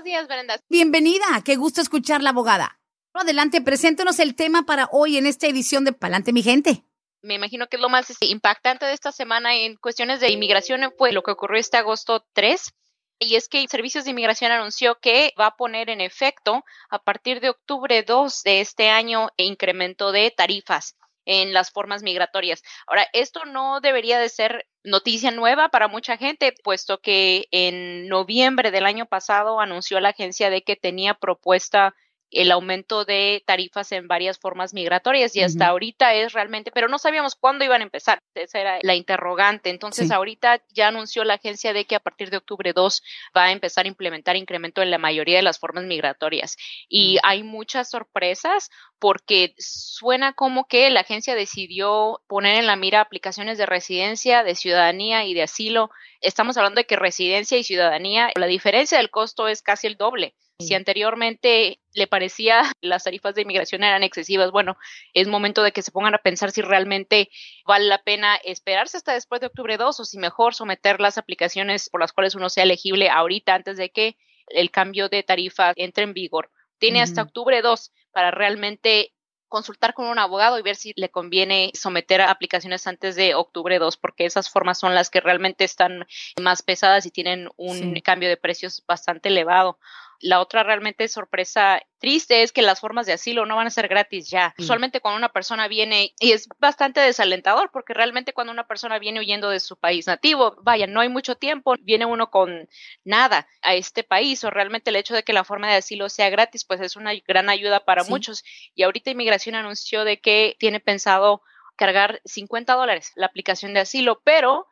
Buenos días, Brenda. Bienvenida, qué gusto escuchar la abogada. Adelante, preséntenos el tema para hoy en esta edición de Pa'lante mi gente me imagino que es lo más este, impactante de esta semana en cuestiones de inmigración fue lo que ocurrió este agosto 3 y es que Servicios de Inmigración anunció que va a poner en efecto a partir de octubre 2 de este año incremento de tarifas en las formas migratorias. Ahora, esto no debería de ser noticia nueva para mucha gente, puesto que en noviembre del año pasado anunció la agencia de que tenía propuesta el aumento de tarifas en varias formas migratorias y hasta ahorita es realmente, pero no sabíamos cuándo iban a empezar, esa era la interrogante. Entonces ahorita ya anunció la agencia de que a partir de octubre 2 va a empezar a implementar incremento en la mayoría de las formas migratorias y hay muchas sorpresas porque suena como que la agencia decidió poner en la mira aplicaciones de residencia, de ciudadanía y de asilo. Estamos hablando de que residencia y ciudadanía, la diferencia del costo es casi el doble. Si anteriormente le parecía las tarifas de inmigración eran excesivas, bueno, es momento de que se pongan a pensar si realmente vale la pena esperarse hasta después de octubre 2 o si mejor someter las aplicaciones por las cuales uno sea elegible ahorita antes de que el cambio de tarifa entre en vigor. Tiene hasta octubre 2 para realmente consultar con un abogado y ver si le conviene someter a aplicaciones antes de octubre 2, porque esas formas son las que realmente están más pesadas y tienen un cambio de precios bastante elevado. La otra realmente sorpresa triste es que las formas de asilo no van a ser gratis ya. Mm. Usualmente cuando una persona viene, y es bastante desalentador, porque realmente cuando una persona viene huyendo de su país nativo, vaya, no hay mucho tiempo, viene uno con nada a este país, o realmente el hecho de que la forma de asilo sea gratis, pues es una gran ayuda para muchos. Y ahorita Inmigración anunció de que tiene pensado cargar 50 dólares la aplicación de asilo, pero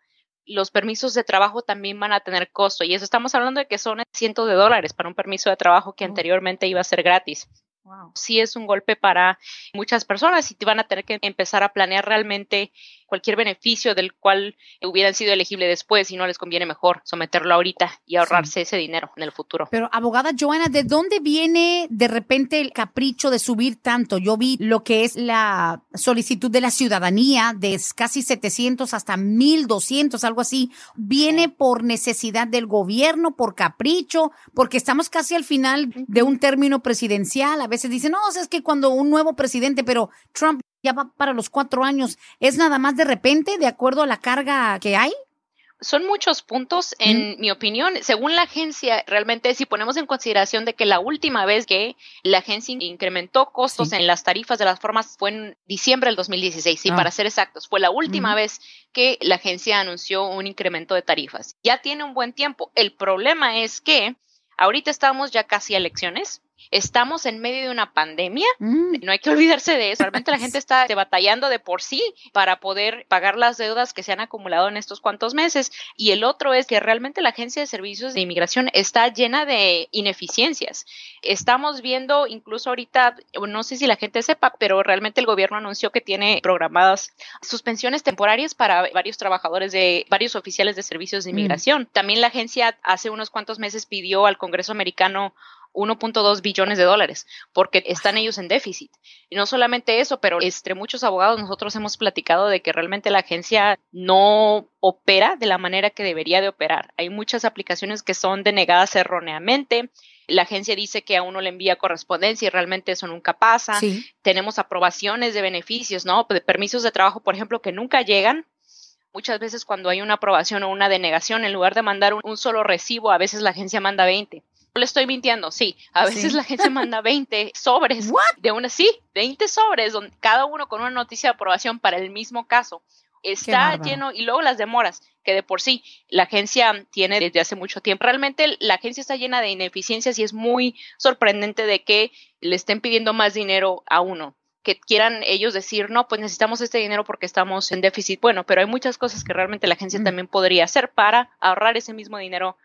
los permisos de trabajo también van a tener costo y eso estamos hablando de que son cientos de dólares para un permiso de trabajo que anteriormente iba a ser gratis. Sí es un golpe para muchas personas y te van a tener que empezar a planear realmente cualquier beneficio del cual hubieran sido elegibles después y no les conviene mejor someterlo ahorita y ahorrarse ese dinero en el futuro. Pero abogada Joana, ¿de dónde viene de repente el capricho de subir tanto? Yo vi lo que es la solicitud de la ciudadanía de casi 700 hasta 1200, algo así. ¿Viene por necesidad del gobierno, por capricho? Porque estamos casi al final de un término presidencial. A veces dicen, no, es que cuando un nuevo presidente, pero Trump ya va para los cuatro años, ¿es nada más de repente, de acuerdo a la carga que hay? Son muchos puntos, en mi opinión. Según la agencia, realmente, si ponemos en consideración de que la última vez que la agencia incrementó costos en las tarifas de las formas fue en diciembre del 2016, y ah. para ser exactos, fue la última vez que la agencia anunció un incremento de tarifas. Ya tiene un buen tiempo. El problema es que ahorita estamos ya casi a elecciones Estamos en medio de una pandemia, mm. no hay que olvidarse de eso. Realmente la gente está batallando de por sí para poder pagar las deudas que se han acumulado en estos cuantos meses. Y el otro es que realmente la Agencia de Servicios de Inmigración está llena de ineficiencias. Estamos viendo incluso ahorita, no sé si la gente sepa, pero realmente el gobierno anunció que tiene programadas suspensiones temporarias para varios trabajadores de varios oficiales de servicios de mm. inmigración. También la agencia hace unos cuantos meses pidió al Congreso americano 1.2 billones de dólares, porque están ellos en déficit. Y no solamente eso, pero entre muchos abogados nosotros hemos platicado de que realmente la agencia no opera de la manera que debería de operar. Hay muchas aplicaciones que son denegadas erróneamente. La agencia dice que a uno le envía correspondencia y realmente eso nunca pasa. Tenemos aprobaciones de beneficios, ¿no? De permisos de trabajo, por ejemplo, que nunca llegan Muchas veces cuando hay una aprobación o una denegación, en lugar de mandar un, solo recibo, a veces la agencia manda 20 le estoy mintiendo, sí. A veces la gente manda 20 sobres de una, sí, 20 sobres, donde cada uno con una noticia de aprobación para el mismo caso. Está lleno y luego las demoras, que de por sí la agencia tiene desde hace mucho tiempo. Realmente la agencia está llena de ineficiencias y es muy sorprendente de que le estén pidiendo más dinero a uno que quieran ellos decir, no, pues necesitamos este dinero porque estamos en déficit. Bueno, pero hay muchas cosas que realmente la agencia también podría hacer para ahorrar ese mismo dinero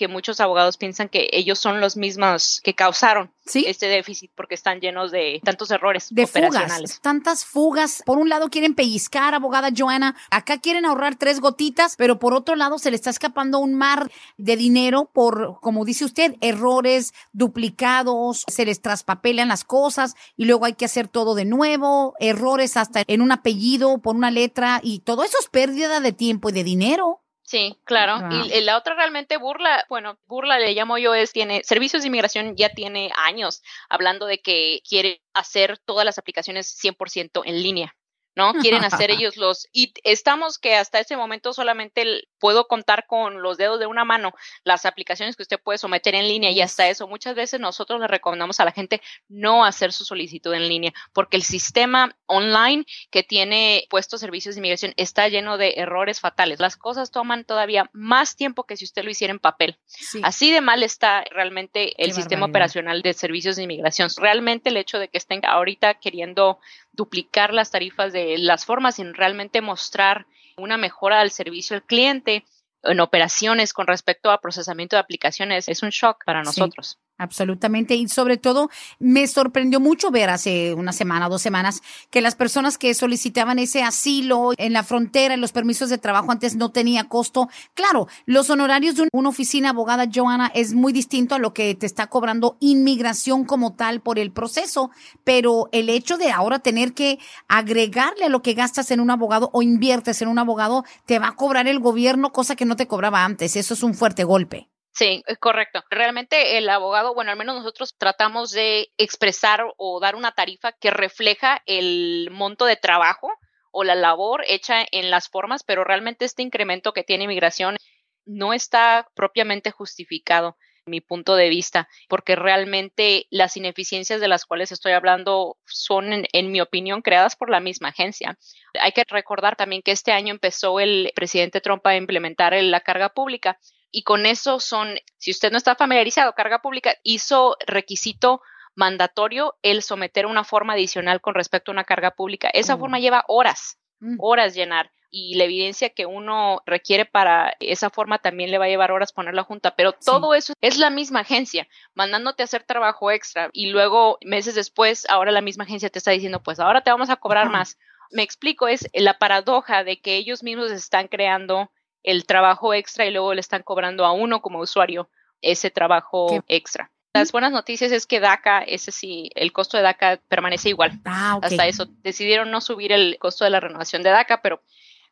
que muchos abogados piensan que ellos son los mismos que causaron este déficit porque están llenos de tantos errores de operacionales. Fugas, tantas fugas. Por un lado quieren pellizcar, abogada Joana, acá quieren ahorrar tres gotitas, pero por otro lado se le está escapando un mar de dinero por, como dice usted, errores duplicados, se les traspapelan las cosas y luego hay que hacer todo de nuevo, errores hasta en un apellido por una letra y todo eso es pérdida de tiempo y de dinero. Sí, claro. Y la otra realmente burla, bueno, burla le llamo yo es, tiene, Servicios de Inmigración ya tiene años hablando de que quiere hacer todas las aplicaciones 100% en línea. ¿no? Quieren hacer ellos los... Y estamos que hasta ese momento solamente puedo contar con los dedos de una mano las aplicaciones que usted puede someter en línea y hasta eso muchas veces nosotros le recomendamos a la gente no hacer su solicitud en línea porque el sistema online que tiene puestos servicios de inmigración está lleno de errores fatales. Las cosas toman todavía más tiempo que si usted lo hiciera en papel. Así de mal está realmente el sistema operacional de servicios de inmigración. Realmente el hecho de que estén ahorita queriendo duplicar las tarifas de las formas y realmente mostrar una mejora al servicio al cliente en operaciones con respecto a procesamiento de aplicaciones es un shock para nosotros. Absolutamente. Y sobre todo, me sorprendió mucho ver hace una semana, dos semanas, que las personas que solicitaban ese asilo en la frontera, en los permisos de trabajo antes no tenía costo. Claro, los honorarios de una oficina abogada, Joana, es muy distinto a lo que te está cobrando inmigración como tal por el proceso. Pero el hecho de ahora tener que agregarle a lo que gastas en un abogado o inviertes en un abogado, te va a cobrar el gobierno, cosa que no te cobraba antes. Eso es un fuerte golpe. Sí, correcto. Realmente el abogado, bueno, al menos nosotros tratamos de expresar o dar una tarifa que refleja el monto de trabajo o la labor hecha en las formas, pero realmente este incremento que tiene inmigración no está propiamente justificado mi punto de vista, porque realmente las ineficiencias de las cuales estoy hablando son, en, mi opinión, creadas por la misma agencia. Hay que recordar también que este año empezó el presidente Trump a implementar la carga pública y con eso son, si usted no está familiarizado, carga pública hizo requisito mandatorio el someter una forma adicional con respecto a una carga pública. Esa forma mm. lleva horas, mm. horas llenar y la evidencia que uno requiere para esa forma también le va a llevar horas ponerla junta, pero todo eso es la misma agencia mandándote a hacer trabajo extra y luego meses después ahora la misma agencia te está diciendo pues ahora te vamos a cobrar más. Me explico, es la paradoja de que ellos mismos están creando el trabajo extra y luego le están cobrando a uno como usuario ese trabajo extra. Las buenas noticias es que DACA, ese sí, el costo de DACA permanece igual. Ah, Hasta eso, decidieron no subir el costo de la renovación de DACA, pero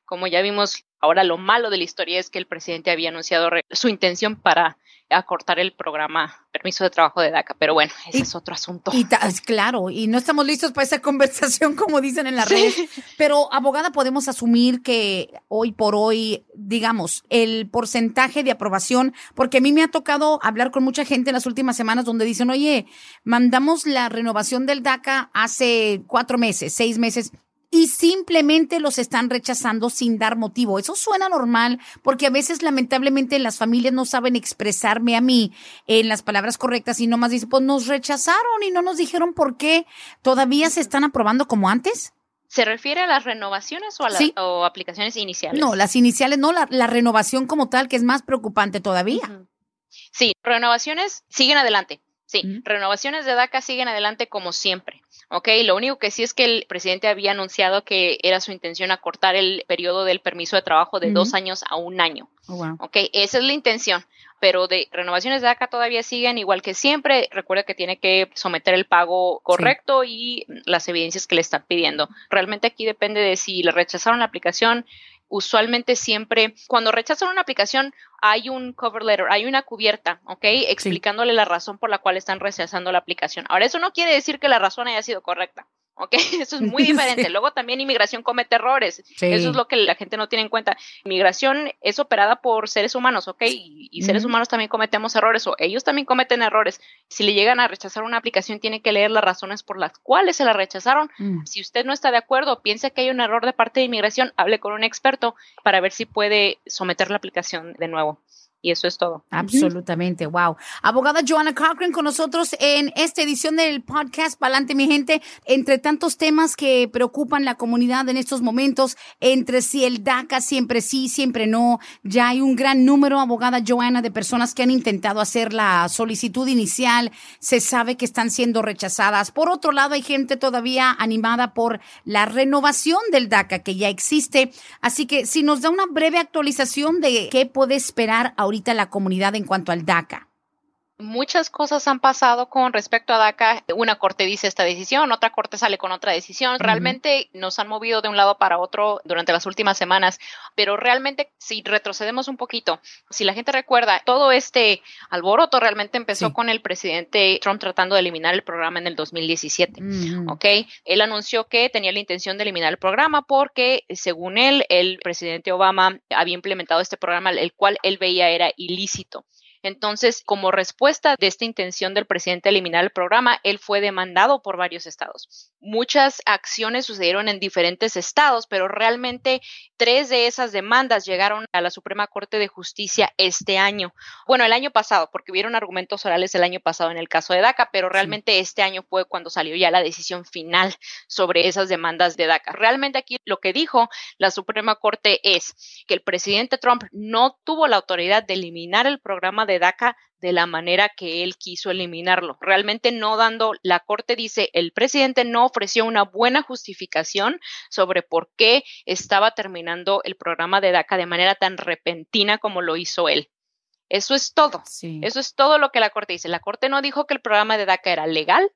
como ya vimos, ahora lo malo de la historia es que el presidente había anunciado su intención para acortar el programa permiso de trabajo de DACA, pero bueno, ese es otro asunto. Y claro, y no estamos listos para esa conversación como dicen en la red, pero abogada podemos asumir que hoy por hoy, digamos, el porcentaje de aprobación, porque a mí me ha tocado hablar con mucha gente en las últimas semanas donde dicen, oye, mandamos la renovación del DACA hace cuatro meses, seis meses, y simplemente los están rechazando sin dar motivo. Eso suena normal porque a veces lamentablemente las familias no saben expresarme a mí en las palabras correctas y nomás dicen, pues nos rechazaron y no nos dijeron por qué. ¿Todavía se están aprobando como antes? ¿Se refiere a las renovaciones o a las aplicaciones iniciales? No, las iniciales no, la, renovación como tal, que es más preocupante todavía. Sí, renovaciones siguen adelante. Sí, renovaciones de DACA siguen adelante como siempre. Ok, lo único que sí es que el presidente había anunciado que era su intención acortar el periodo del permiso de trabajo de dos años a un año. Oh, ok, esa es la intención. Pero de renovaciones de DACA todavía siguen igual que siempre. Recuerda que tiene que someter el pago correcto y las evidencias que le están pidiendo. Realmente aquí depende de si le rechazaron la aplicación usualmente siempre, cuando rechazan una aplicación, hay un cover letter, hay una cubierta, ¿ok? Explicándole la razón por la cual están rechazando la aplicación. Ahora, eso no quiere decir que la razón haya sido correcta. ¿Ok? Eso es muy diferente. Luego también inmigración comete errores. Eso es lo que la gente no tiene en cuenta. Inmigración es operada por seres humanos, ¿ok? Y, seres humanos también cometemos errores o ellos también cometen errores. Si le llegan a rechazar una aplicación, tiene que leer las razones por las cuales se la rechazaron. Mm. Si usted no está de acuerdo, piensa que hay un error de parte de inmigración, hable con un experto para ver si puede someter la aplicación de nuevo. Y eso es todo. Absolutamente, wow. Abogada Joanna Cochran con nosotros en esta edición del podcast Palante, mi gente. Entre tantos temas que preocupan la comunidad en estos momentos, entre si el DACA siempre sí, siempre no, ya hay un gran número, abogada Joanna, de personas que han intentado hacer la solicitud inicial. Se sabe que están siendo rechazadas. Por otro lado, hay gente todavía animada por la renovación del DACA que ya existe. Así que si nos da una breve actualización de qué puede esperar a ahorita la comunidad en cuanto al DACA? Muchas cosas han pasado con respecto a DACA. Una corte dice esta decisión, otra corte sale con otra decisión. Realmente nos han movido de un lado para otro durante las últimas semanas, pero realmente si retrocedemos un poquito, si la gente recuerda, todo este alboroto realmente empezó con el presidente Trump tratando de eliminar el programa en el 2017. ¿Ok? Él anunció que tenía la intención de eliminar el programa porque, según él, el presidente Obama había implementado este programa, el cual él veía era ilícito. Entonces, como respuesta de esta intención del presidente de eliminar el programa, él fue demandado por varios estados. Muchas acciones sucedieron en diferentes estados, pero realmente tres de esas demandas llegaron a la Suprema Corte de Justicia este año. Bueno, el año pasado, porque hubieron argumentos orales el año pasado en el caso de DACA, pero realmente este año fue cuando salió ya la decisión final sobre esas demandas de DACA. Realmente aquí lo que dijo la Suprema Corte es que el presidente Trump no tuvo la autoridad de eliminar el programa de DACA de la manera que él quiso eliminarlo. Realmente no dando, la Corte dice, el presidente no ofreció una buena justificación sobre por qué estaba terminando el programa de DACA de manera tan repentina como lo hizo él. Eso es todo. Eso es todo lo que la Corte dice. La Corte no dijo que el programa de DACA era legal,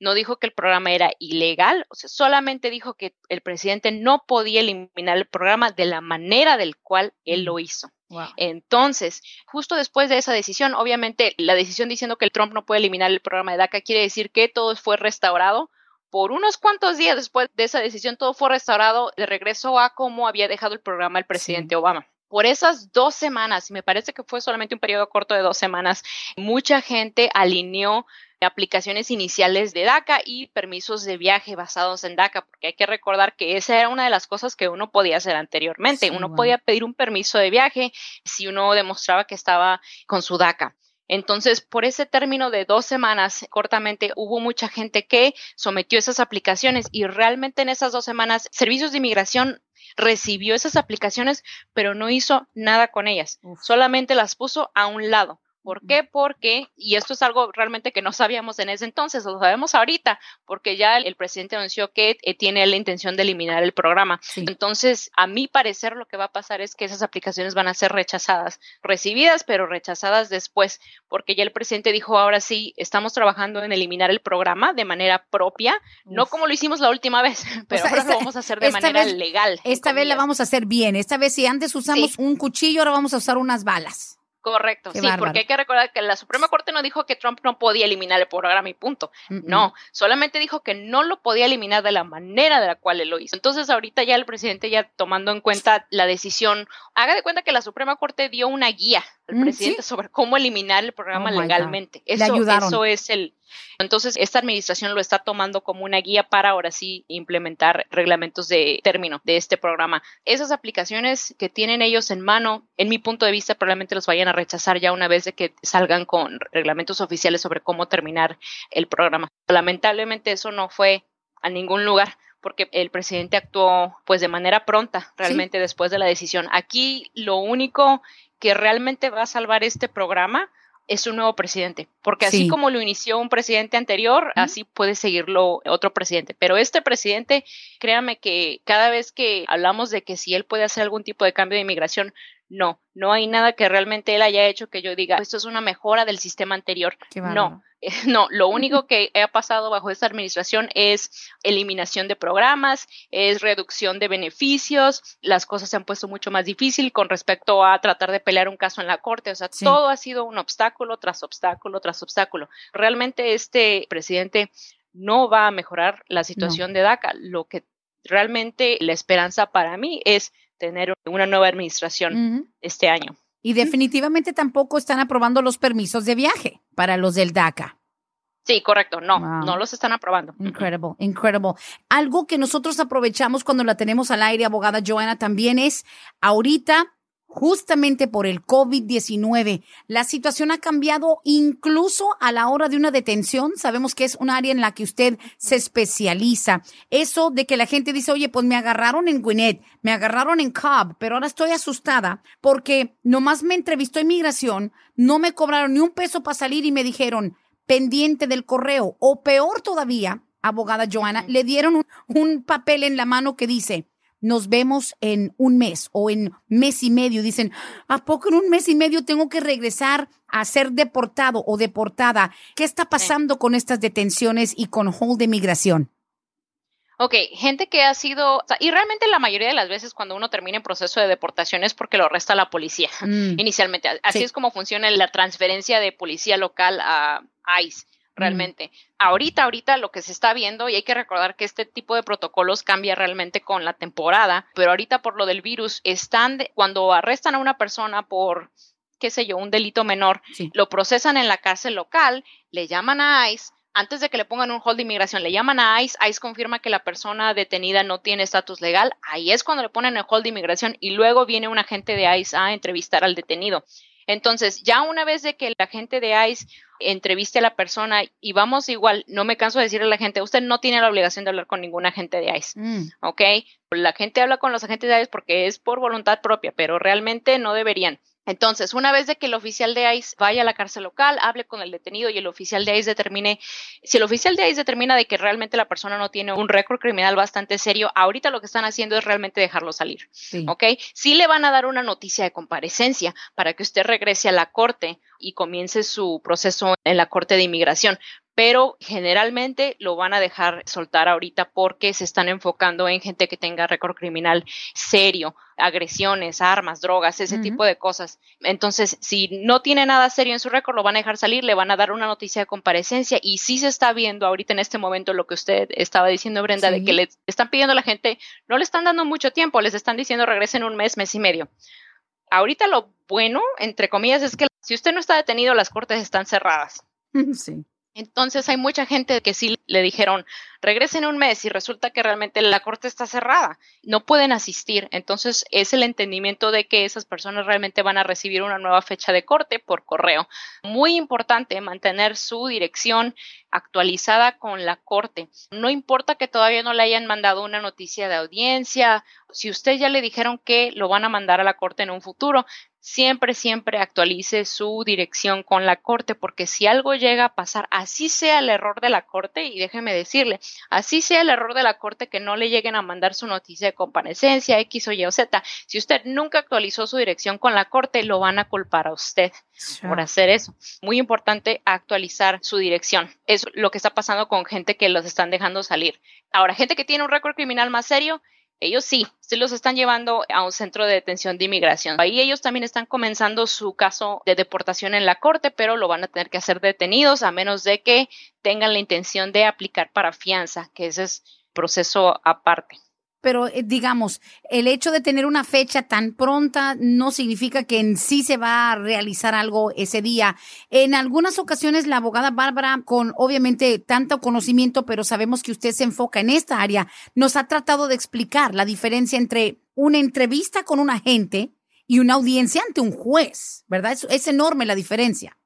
no dijo que el programa era ilegal, o sea, solamente dijo que el presidente no podía eliminar el programa de la manera del cual él lo hizo. Entonces, justo después de esa decisión, obviamente la decisión diciendo que el Trump no puede eliminar el programa de DACA quiere decir que todo fue restaurado. Por unos cuantos días después de esa decisión, todo fue restaurado de regreso a cómo había dejado el programa el presidente Obama por esas dos semanas, me parece que fue solamente un periodo corto de dos semanas, mucha gente alineó aplicaciones iniciales de DACA y permisos de viaje basados en DACA, porque hay que recordar que esa era una de las cosas que uno podía hacer anteriormente. uno podía pedir un permiso de viaje si uno demostraba que estaba con su DACA. Entonces, por ese término de dos semanas, cortamente, hubo mucha gente que sometió esas aplicaciones y realmente en esas dos semanas, Servicios de Inmigración recibió esas aplicaciones, pero no hizo nada con ellas, solamente las puso a un lado. ¿Por qué? Porque, y esto es algo realmente que no sabíamos en ese entonces, lo sabemos ahorita, porque ya el, presidente anunció que eh, tiene la intención de eliminar el programa. Entonces, a mi parecer, lo que va a pasar es que esas aplicaciones van a ser rechazadas, recibidas, pero rechazadas después, porque ya el presidente dijo, ahora sí, estamos trabajando en eliminar el programa de manera propia, no como lo hicimos la última vez, pero ahora lo vamos a hacer de manera legal. Esta vez la vamos a hacer bien. Esta vez, si antes usamos un cuchillo, ahora vamos a usar unas balas. Correcto, sí, porque hay que recordar que la Suprema Corte no dijo que Trump no podía eliminar el programa y punto. No, solamente dijo que no lo podía eliminar de la manera de la cual él lo hizo. Entonces, ahorita ya el presidente, ya tomando en cuenta la decisión, haga de cuenta que la Suprema Corte dio una guía al mm, presidente sobre cómo eliminar el programa oh legalmente. Eso, eso es el, entonces, esta administración lo está tomando como una guía para ahora sí implementar reglamentos de término de este programa. Esas aplicaciones que tienen ellos en mano, en mi punto de vista, probablemente los vayan a rechazar ya una vez de que salgan con reglamentos oficiales sobre cómo terminar el programa. Lamentablemente eso no fue a ningún lugar porque el presidente actuó pues de manera pronta realmente después de la decisión. Aquí lo único que realmente va a salvar este programa es un nuevo presidente, porque así como lo inició un presidente anterior, así puede seguirlo otro presidente. Pero este presidente, créame que cada vez que hablamos de que si él puede hacer algún tipo de cambio de inmigración, no, no hay nada que realmente él haya hecho que yo diga, esto es una mejora del sistema anterior. No, no, lo único que ha pasado bajo esta administración es eliminación de programas, es reducción de beneficios, las cosas se han puesto mucho más difícil con respecto a tratar de pelear un caso en la corte, o sea, todo ha sido un obstáculo tras obstáculo tras obstáculo. Realmente este presidente no va a mejorar la situación de DACA, lo que realmente la esperanza para mí es tener una nueva administración este año. Y definitivamente tampoco están aprobando los permisos de viaje para los del DACA. Sí, correcto. No, no los están aprobando. Incredible, incredible. Algo que nosotros aprovechamos cuando la tenemos al aire, abogada Joana, también es ahorita justamente por el COVID-19. La situación ha cambiado incluso a la hora de una detención. Sabemos que es un área en la que usted se especializa. Eso de que la gente dice, oye, pues me agarraron en Gwinnett, me agarraron en Cobb, pero ahora estoy asustada porque nomás me entrevistó inmigración, no me cobraron ni un peso para salir y me dijeron, pendiente del correo. O peor todavía, abogada Joana, le dieron un, un papel en la mano que dice, nos vemos en un mes o en mes y medio. Dicen, ¿a poco en un mes y medio tengo que regresar a ser deportado o deportada? ¿Qué está pasando con estas detenciones y con hold de migración? Ok, gente que ha sido, y realmente la mayoría de las veces cuando uno termina en proceso de deportación es porque lo arresta la policía mm. inicialmente. Así es como funciona la transferencia de policía local a ICE realmente. Ahorita, ahorita lo que se está viendo, y hay que recordar que este tipo de protocolos cambia realmente con la temporada, pero ahorita por lo del virus, están, cuando arrestan a una persona por, qué sé yo, un delito menor, lo procesan en la cárcel local, le llaman a ICE, antes de que le pongan un hold de inmigración, le llaman a ICE, ICE confirma que la persona detenida no tiene estatus legal, ahí es cuando le ponen el hold de inmigración y luego viene un agente de ICE a entrevistar al detenido. Entonces, ya una vez de que la gente de ICE entreviste a la persona y vamos igual, no me canso de decirle a la gente, usted no tiene la obligación de hablar con ningún agente de ICE, mm. ¿ok? La gente habla con los agentes de ICE porque es por voluntad propia, pero realmente no deberían. Entonces, una vez de que el oficial de ICE vaya a la cárcel local, hable con el detenido y el oficial de ICE determine, si el oficial de ICE determina de que realmente la persona no tiene un récord criminal bastante serio, ahorita lo que están haciendo es realmente dejarlo salir, ¿ok? Sí le van a dar una noticia de comparecencia para que usted regrese a la corte y comience su proceso en la corte de inmigración, pero generalmente lo van a dejar soltar ahorita porque se están enfocando en gente que tenga récord criminal serio, agresiones, armas, drogas, ese tipo de cosas. Entonces, si no tiene nada serio en su récord, lo van a dejar salir, le van a dar una noticia de comparecencia y sí se está viendo ahorita en este momento lo que usted estaba diciendo, Brenda, de que le están pidiendo a la gente, no le están dando mucho tiempo, les están diciendo regresen un mes, mes y medio. Ahorita lo bueno, entre comillas, es que si usted no está detenido, las cortes están cerradas. Sí. Entonces hay mucha gente que sí le dijeron, regresen un mes y resulta que realmente la corte está cerrada, no pueden asistir. Entonces es el entendimiento de que esas personas realmente van a recibir una nueva fecha de corte por correo. Muy importante mantener su dirección actualizada con la corte. No importa que todavía no le hayan mandado una noticia de audiencia, si usted ya le dijeron que lo van a mandar a la corte en un futuro, siempre, siempre actualice su dirección con la corte, porque si algo llega a pasar, así sea el error de la corte, y déjeme decirle, así sea el error de la corte que no le lleguen a mandar su noticia de comparecencia X o Y o Z, si usted nunca actualizó su dirección con la corte, lo van a culpar a usted por hacer eso. Muy importante actualizar su dirección. Es lo que está pasando con gente que los están dejando salir. Ahora, gente que tiene un récord criminal más serio, ellos sí, sí los están llevando a un centro de detención de inmigración. Ahí ellos también están comenzando su caso de deportación en la corte, pero lo van a tener que hacer detenidos a menos de que tengan la intención de aplicar para fianza, que ese es proceso aparte pero eh, digamos, el hecho de tener una fecha tan pronta no significa que en sí se va a realizar algo ese día. En algunas ocasiones la abogada Bárbara, con obviamente tanto conocimiento, pero sabemos que usted se enfoca en esta área, nos ha tratado de explicar la diferencia entre una entrevista con un agente y una audiencia ante un juez, ¿verdad? Es, enorme la diferencia.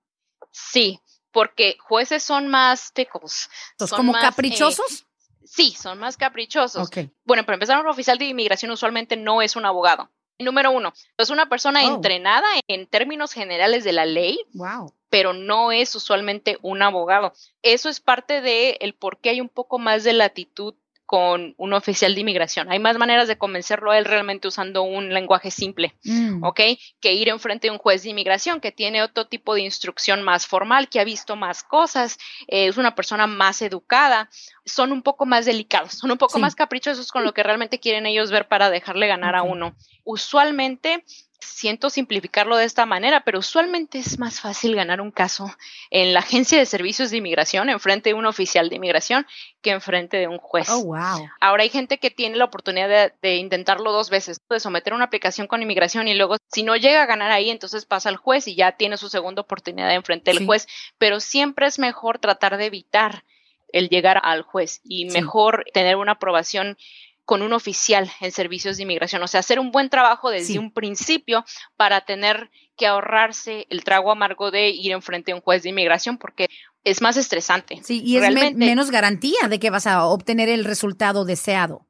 Sí, porque jueces son más tecos. Son como eh, caprichosos. Sí, son más caprichosos. Bueno, para empezar, un oficial de inmigración usualmente no es un abogado. Número uno, es una persona oh. entrenada en términos generales de la ley, wow. pero no es usualmente un abogado. Eso es parte de el por qué hay un poco más de latitud con un oficial de inmigración. Hay más maneras de convencerlo a él realmente usando un lenguaje simple, mm. ¿ok? Que ir enfrente de un juez de inmigración que tiene otro tipo de instrucción más formal, que ha visto más cosas, eh, es una persona más educada, son un poco más delicados, son un poco más caprichosos con lo que realmente quieren ellos ver para dejarle ganar a uno. Usualmente siento simplificarlo de esta manera, pero usualmente es más fácil ganar un caso en la agencia de servicios de inmigración, en frente de un oficial de inmigración, que en frente de un juez. Oh, wow. Ahora hay gente que tiene la oportunidad de, intentarlo dos veces, de someter una aplicación con inmigración y luego si no llega a ganar ahí, entonces pasa al juez y ya tiene su segunda oportunidad en frente del juez, pero siempre es mejor tratar de evitar el llegar al juez y mejor tener una aprobación con un oficial en servicios de inmigración, o sea, hacer un buen trabajo desde un principio para tener que ahorrarse el trago amargo de ir enfrente a un juez de inmigración porque es más estresante. Sí, y es menos garantía de que vas a obtener el resultado deseado.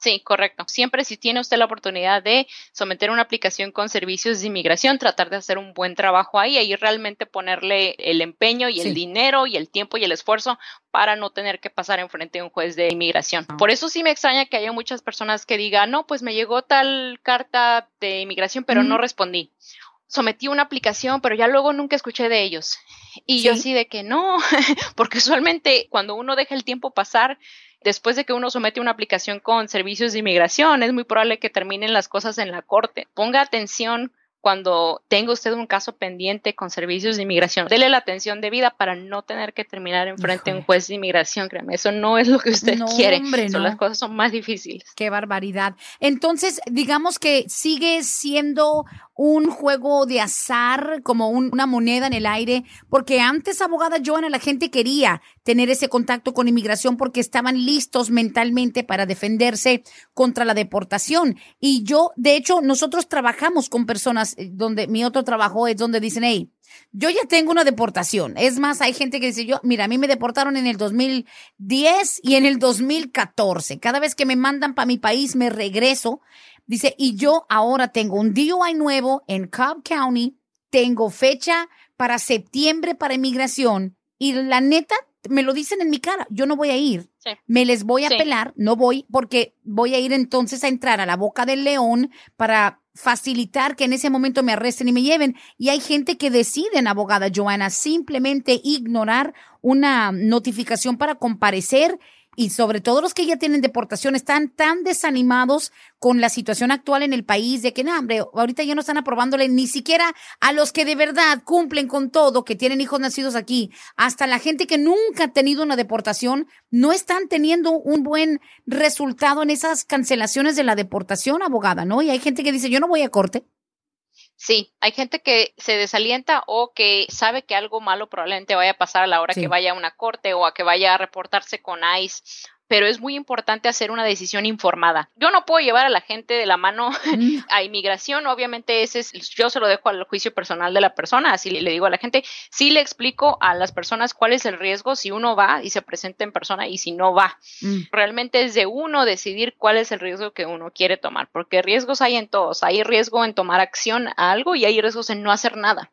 Sí, correcto. Siempre si tiene usted la oportunidad de someter una aplicación con servicios de inmigración, tratar de hacer un buen trabajo ahí y realmente ponerle el empeño y el dinero y el tiempo y el esfuerzo para no tener que pasar enfrente de un juez de inmigración. Ah. Por eso sí me extraña que haya muchas personas que digan, no, pues me llegó tal carta de inmigración, pero no respondí sometí una aplicación, pero ya luego nunca escuché de ellos. Y yo así de que no, porque usualmente cuando uno deja el tiempo pasar, después de que uno somete una aplicación con servicios de inmigración, es muy probable que terminen las cosas en la corte. Ponga atención cuando tenga usted un caso pendiente con servicios de inmigración, dele la atención debida para no tener que terminar enfrente de un juez de inmigración, créeme, eso no es lo que usted quiere, hombre, las cosas son más difíciles. Qué barbaridad. Entonces, digamos que sigue siendo un juego de azar, como una moneda en el aire, porque antes, abogada Joana, la gente quería tener ese contacto con inmigración porque estaban listos mentalmente para defenderse contra la deportación. Y yo, de hecho, nosotros trabajamos con personas eh, donde mi otro trabajo es donde dicen, hey, yo ya tengo una deportación. Es más, hay gente que dice, yo, mira, a mí me deportaron en el 2010 y en el 2014. Cada vez que me mandan para mi país, me regreso Dice, y yo ahora tengo un DUI nuevo en Cobb County, tengo fecha para septiembre para inmigración y la neta, me lo dicen en mi cara, yo no voy a ir. Me les voy a pelar, no voy porque voy a ir entonces a entrar a la boca del león para facilitar que en ese momento me arresten y me lleven. Y hay gente que decide, abogada Joana, simplemente ignorar una notificación para comparecer y sobre todo los que ya tienen deportación están tan desanimados con la situación actual en el país de que, no, hombre, ahorita ya no están aprobándole ni siquiera a los que de verdad cumplen con todo, que tienen hijos nacidos aquí, hasta la gente que nunca ha tenido una deportación, no están teniendo un buen resultado en esas cancelaciones de la deportación, abogada, ¿no? Y hay gente que dice, yo no voy a corte. Sí, hay gente que se desalienta o que sabe que algo malo probablemente vaya a pasar a la hora que vaya a una corte o a que vaya a reportarse con ICE pero es muy importante hacer una decisión informada. Yo no puedo llevar a la gente de la mano a inmigración, obviamente ese es, yo se lo dejo al juicio personal de la persona, así le, digo a la gente, sí le explico a las personas cuál es el riesgo si uno va y se presenta en persona y si no va. Mm. Realmente es de uno decidir cuál es el riesgo que uno quiere tomar, porque riesgos hay en todos, hay riesgo en tomar acción a algo y hay riesgos en no hacer nada.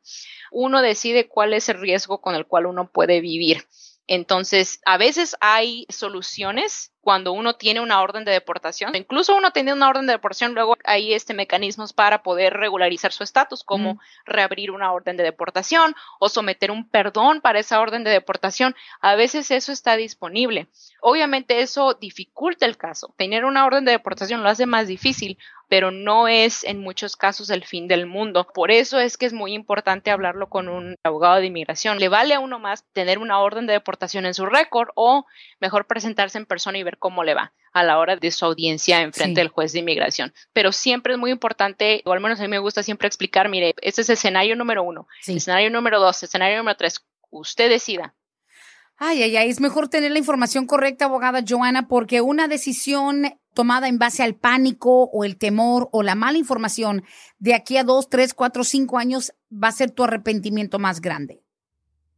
Uno decide cuál es el riesgo con el cual uno puede vivir. Entonces, a veces hay soluciones cuando uno tiene una orden de deportación. Incluso uno tiene una orden de deportación, luego hay este mecanismos para poder regularizar su estatus, como reabrir una orden de deportación o someter un perdón para esa orden de deportación. A veces eso está disponible. Obviamente eso dificulta el caso. Tener una orden de deportación lo hace más difícil, pero no es en muchos casos el fin del mundo. Por eso es que es muy importante hablarlo con un abogado de inmigración. Le vale a uno más tener una orden de deportación en su récord o mejor presentarse en persona y ver cómo le va a la hora de su audiencia en frente del juez de inmigración. Pero siempre es muy importante, o al menos a mí me gusta siempre explicar, mire, este es escenario número uno, escenario número dos, escenario número tres, usted decida. Ay, ay, ay, es mejor tener la información correcta, abogada Joana, porque una decisión tomada en base al pánico o el temor o la mala información de aquí a dos, tres, cuatro, cinco años va a ser tu arrepentimiento más grande.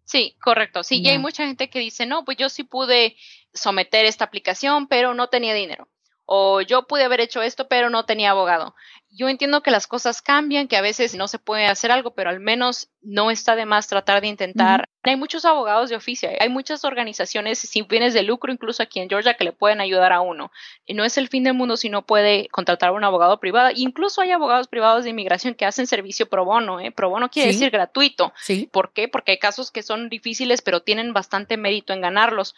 Sí, correcto. Sí, y hay mucha gente que dice, no, pues yo sí pude someter esta aplicación, pero no tenía dinero. O yo pude haber hecho esto, pero no tenía abogado. Yo entiendo que las cosas cambian, que a veces no se puede hacer algo, pero al menos no está de más tratar de intentar. Hay muchos abogados de oficio, hay muchas organizaciones sin fines de lucro, incluso aquí en Georgia, que le pueden ayudar a uno. Y no es el fin del mundo si no puede contratar a un abogado privado. Incluso hay abogados privados de inmigración que hacen servicio pro bono. ¿eh? Pro bono quiere decir gratuito. Sí. ¿Por qué? Porque hay casos que son difíciles, pero tienen bastante mérito en ganarlos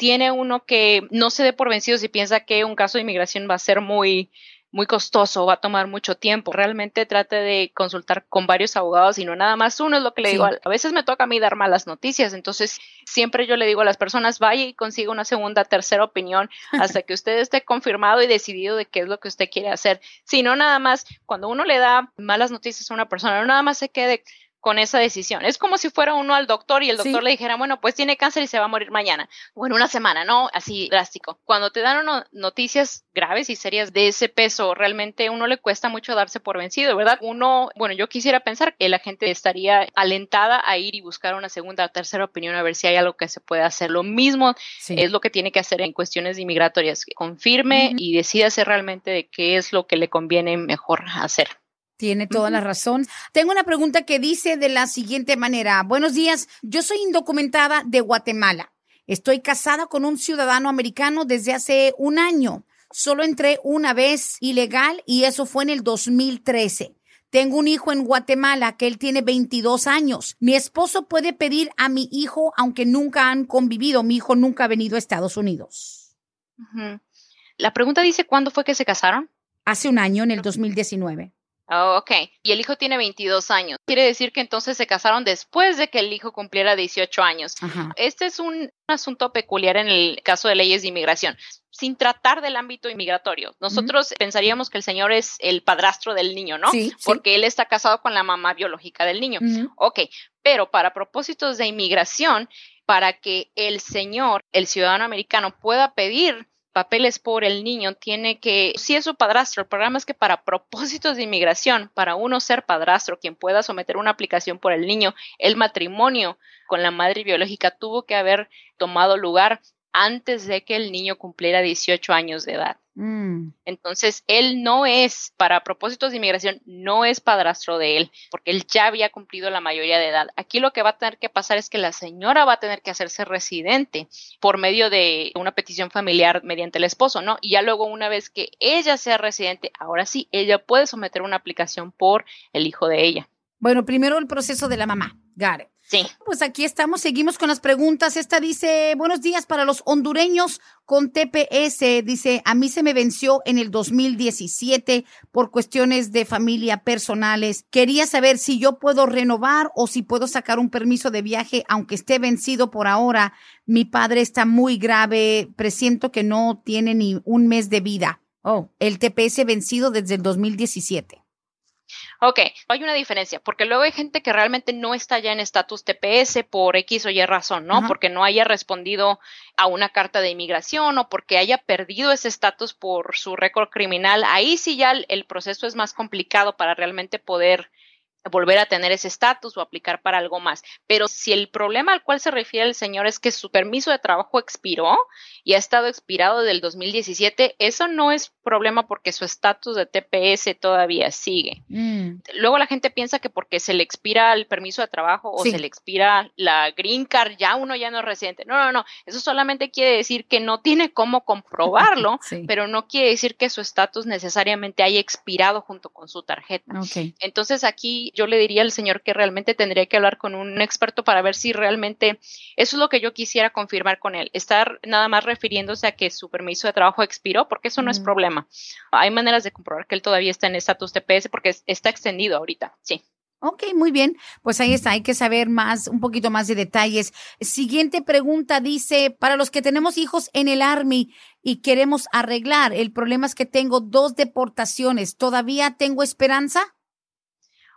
tiene uno que no se dé por vencido si piensa que un caso de inmigración va a ser muy muy costoso, va a tomar mucho tiempo. Realmente trate de consultar con varios abogados y no nada más uno es lo que le digo. A veces me toca a mí dar malas noticias, entonces siempre yo le digo a las personas, vaya y consiga una segunda, tercera opinión hasta que usted esté confirmado y decidido de qué es lo que usted quiere hacer. Si no, nada más, cuando uno le da malas noticias a una persona, no nada más se quede con esa decisión. Es como si fuera uno al doctor y el doctor le dijera, bueno, pues tiene cáncer y se va a morir mañana, o en una semana, ¿no? Así drástico. Cuando te dan noticias graves y serias de ese peso, realmente uno le cuesta mucho darse por vencido, ¿verdad? Uno, bueno, yo quisiera pensar que la gente estaría alentada a ir y buscar una segunda o tercera opinión a ver si hay algo que se pueda hacer. Lo mismo es lo que tiene que hacer en cuestiones inmigratorias, que confirme y decida hacer realmente de qué es lo que le conviene mejor hacer. Tiene toda la razón. Tengo una pregunta que dice de la siguiente manera. Buenos días, yo soy indocumentada de Guatemala. Estoy casada con un ciudadano americano desde hace un año. Solo entré una vez ilegal y eso fue en el 2013. Tengo un hijo en Guatemala que él tiene 22 años. Mi esposo puede pedir a mi hijo aunque nunca han convivido. Mi hijo nunca ha venido a Estados Unidos. La pregunta dice, ¿cuándo fue que se casaron? Hace un año, en el 2019. Oh, ok. Y el hijo tiene 22 años. Quiere decir que entonces se casaron después de que el hijo cumpliera 18 años. Este es un asunto peculiar en el caso de leyes de inmigración sin tratar del ámbito inmigratorio. Nosotros pensaríamos que el señor es el padrastro del niño, ¿no? Sí, Porque él está casado con la mamá biológica del niño. Ok, pero para propósitos de inmigración, para que el señor, el ciudadano americano, pueda pedir papeles por el niño tiene que, si es su padrastro, el programa es que para propósitos de inmigración, para uno ser padrastro, quien pueda someter una aplicación por el niño, el matrimonio con la madre biológica tuvo que haber tomado lugar antes de que el niño cumpliera 18 años de edad. Mm. Entonces, él no es, para propósitos de inmigración, no es padrastro de él, porque él ya había cumplido la mayoría de edad. Aquí lo que va a tener que pasar es que la señora va a tener que hacerse residente por medio de una petición familiar mediante el esposo, ¿no? Y ya luego, una vez que ella sea residente, ahora sí, ella puede someter una aplicación por el hijo de ella. Bueno, primero el proceso de la mamá. Got Sí. Pues aquí estamos, seguimos con las preguntas. Esta dice, buenos días para los hondureños con TPS. Dice, a mí se me venció en el 2017 por cuestiones de familia personales. Quería saber si yo puedo renovar o si puedo sacar un permiso de viaje, aunque esté vencido por ahora. Mi padre está muy grave, presiento que no tiene ni un mes de vida. Oh, el TPS vencido desde el 2017. Ok, hay una diferencia, porque luego hay gente que realmente no está ya en estatus TPS por X o Y razón, ¿no? Porque no haya respondido a una carta de inmigración o porque haya perdido ese estatus por su récord criminal. Ahí sí ya el proceso es más complicado para realmente poder volver a tener ese estatus o aplicar para algo más. Pero si el problema al cual se refiere el señor es que su permiso de trabajo expiró y ha estado expirado desde el 2017, eso no es problema porque su estatus de TPS todavía sigue. Mm. Luego la gente piensa que porque se le expira el permiso de trabajo o se le expira la green card, ya uno ya no es residente. No, no, no. Eso solamente quiere decir que no tiene cómo comprobarlo, pero no quiere decir que su estatus necesariamente haya expirado junto con su tarjeta. Entonces aquí yo le diría al señor que realmente tendría que hablar con un experto para ver si realmente eso es lo que yo quisiera confirmar con él. Estar nada más refiriéndose a que su permiso de trabajo expiró, porque eso no es problema. Hay maneras de comprobar que él todavía está en estatus TPS porque está extendido ahorita, sí. Ok, muy bien. Pues ahí está, hay que saber más, un poquito más de detalles. Siguiente pregunta dice, para los que tenemos hijos en el Army y queremos arreglar, el problema es que tengo dos deportaciones, ¿todavía tengo esperanza?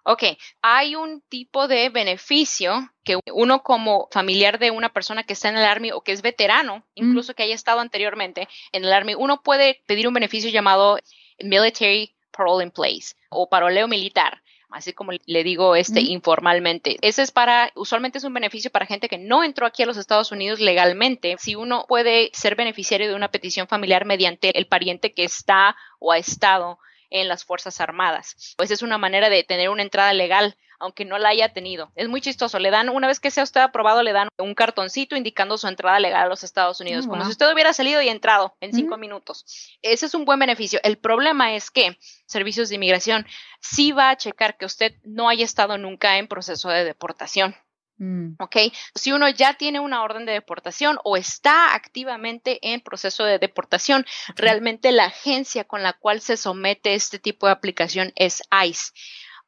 Ok, hay un tipo de beneficio que uno como familiar de una persona que está en el Army o que es veterano, mm. incluso que haya estado anteriormente en el Army, uno puede pedir un beneficio llamado Military Parole in Place o paroleo militar así como le digo este mm. informalmente. Ese es para, usualmente es un beneficio para gente que no entró aquí a los Estados Unidos legalmente. Si uno puede ser beneficiario de una petición familiar mediante el pariente que está o ha estado en las Fuerzas Armadas. Pues es una manera de tener una entrada legal, aunque no la haya tenido. Es muy chistoso. Le dan, una vez que sea usted aprobado, le dan un cartoncito indicando su entrada legal a los Estados Unidos, mm, como si usted hubiera salido y entrado en cinco minutos. Ese es un buen beneficio. El problema es que Servicios de Inmigración sí va a checar que usted no haya estado nunca en proceso de deportación. Mm. ¿Ok? Si uno ya tiene una orden de deportación o está activamente en proceso de deportación, realmente la agencia con la cual se somete este tipo de aplicación es ICE.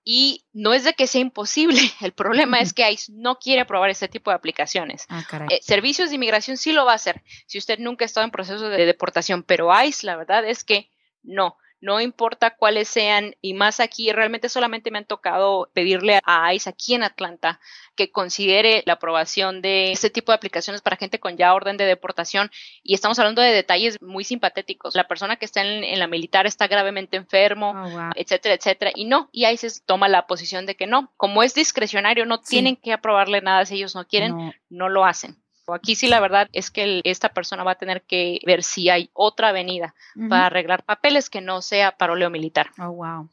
Y no es de que sea imposible, el problema es que ICE no quiere aprobar este tipo de aplicaciones. Ah, eh, servicios de inmigración sí lo va a hacer si usted nunca ha estado en proceso de deportación, pero ICE la verdad es que no no importa cuáles sean, y más aquí, realmente solamente me han tocado pedirle a ICE aquí en Atlanta que considere la aprobación de este tipo de aplicaciones para gente con ya orden de deportación. Y estamos hablando de detalles muy simpatéticos. La persona que está en, la militar está gravemente enfermo, oh, etcétera, etcétera. Y no, y ICE toma la posición de que no. Como es discrecionario, no tienen que aprobarle nada si ellos no quieren, no lo hacen. Aquí sí la verdad es que esta persona va a tener que ver si hay otra avenida para arreglar papeles que no sea paroleo militar. Oh, wow.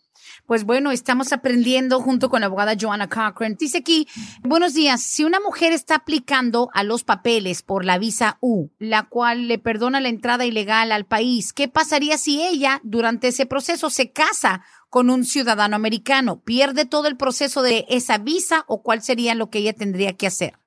Pues bueno, estamos aprendiendo junto con la abogada Joanna Cochran. Dice aquí, buenos días, si una mujer está aplicando a los papeles por la visa U, la cual le perdona la entrada ilegal al país, ¿qué pasaría si ella durante ese proceso se casa con un ciudadano americano? ¿Pierde todo el proceso de esa visa o cuál sería lo que ella tendría que hacer?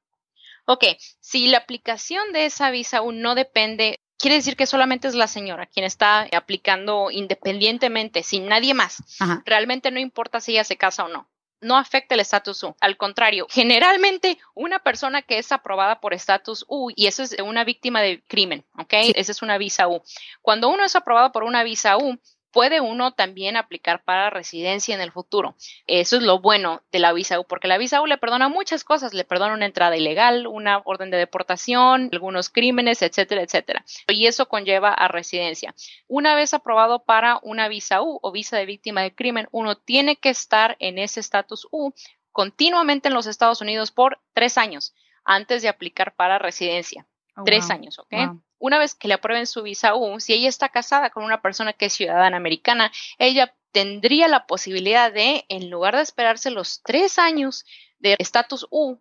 Ok, si la aplicación de esa visa aún no depende, quiere decir que solamente es la señora quien está aplicando independientemente, sin nadie más. Realmente no importa si ella se casa o no. No afecta el estatus U. Al contrario, generalmente una persona que es aprobada por estatus U, y eso es una víctima de crimen, ¿ok? Esa es una visa U. Cuando uno es aprobado por una visa U, puede uno también aplicar para residencia en el futuro. Eso es lo bueno de la visa U, porque la visa U le perdona muchas cosas, le perdona una entrada ilegal, una orden de deportación, algunos crímenes, etcétera, etcétera. Y eso conlleva a residencia. Una vez aprobado para una visa U o visa de víctima de crimen, uno tiene que estar en ese estatus U continuamente en los Estados Unidos por tres años antes de aplicar para residencia. Oh, tres años, ¿ok? una vez que le aprueben su visa U, si ella está casada con una persona que es ciudadana americana, ella tendría la posibilidad de, en lugar de esperarse los tres años de estatus U,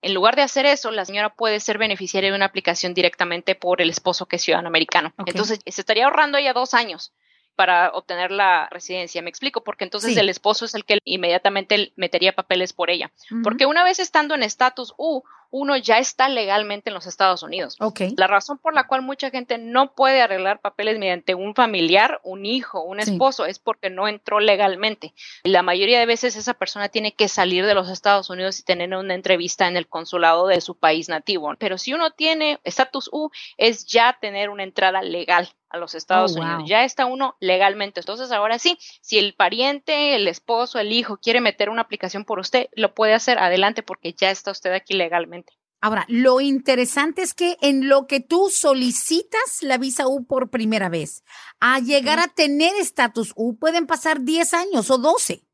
en lugar de hacer eso, la señora puede ser beneficiaria de una aplicación directamente por el esposo que es ciudadano americano. Entonces, se estaría ahorrando ella dos años para obtener la residencia. Me explico, porque entonces el esposo es el que inmediatamente metería papeles por ella. Porque una vez estando en estatus U, uno ya está legalmente en los Estados Unidos. Okay. La razón por la cual mucha gente no puede arreglar papeles mediante un familiar, un hijo, un esposo, es porque no entró legalmente. La mayoría de veces esa persona tiene que salir de los Estados Unidos y tener una entrevista en el consulado de su país nativo. Pero si uno tiene estatus U, es ya tener una entrada legal a los Estados oh, Unidos. Ya está uno legalmente. Entonces, ahora sí, si el pariente, el esposo, el hijo quiere meter una aplicación por usted, lo puede hacer adelante porque ya está usted aquí legalmente. Ahora, lo interesante es que en lo que tú solicitas la visa U por primera vez, a llegar a tener estatus U pueden pasar 10 años o 12.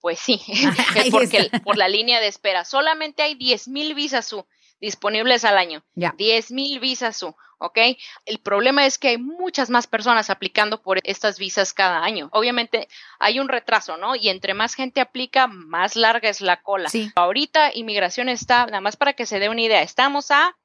Pues sí, porque por la línea de espera solamente hay 10 mil visas U disponibles al año. Ya. 10 mil visas U. ¿ok? El problema es que hay muchas más personas aplicando por estas visas cada año. Obviamente hay un retraso, ¿no? Y entre más gente aplica, más larga es la cola. Sí. Ahorita inmigración está, nada más para que se dé una idea, estamos a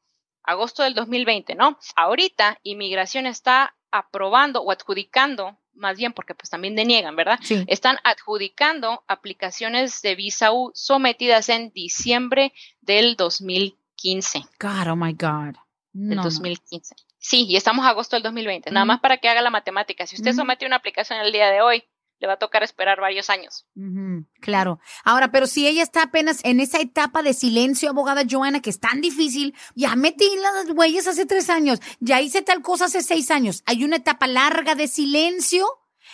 agosto del 2020, ¿no? Ahorita inmigración está aprobando o adjudicando más bien porque pues también deniegan, ¿verdad? Sí. Están adjudicando aplicaciones de visa U sometidas en diciembre del 2015. God, oh my God del 2015. Sí, y estamos a agosto del 2020. Nada más para que haga la matemática. Si usted somete una aplicación el día de hoy, le va a tocar esperar varios años. Claro. Ahora, pero si ella está apenas en esa etapa de silencio, abogada Joana, que es tan difícil, ya metí las huellas hace tres años, ya hice tal cosa hace seis años, hay una etapa larga de silencio.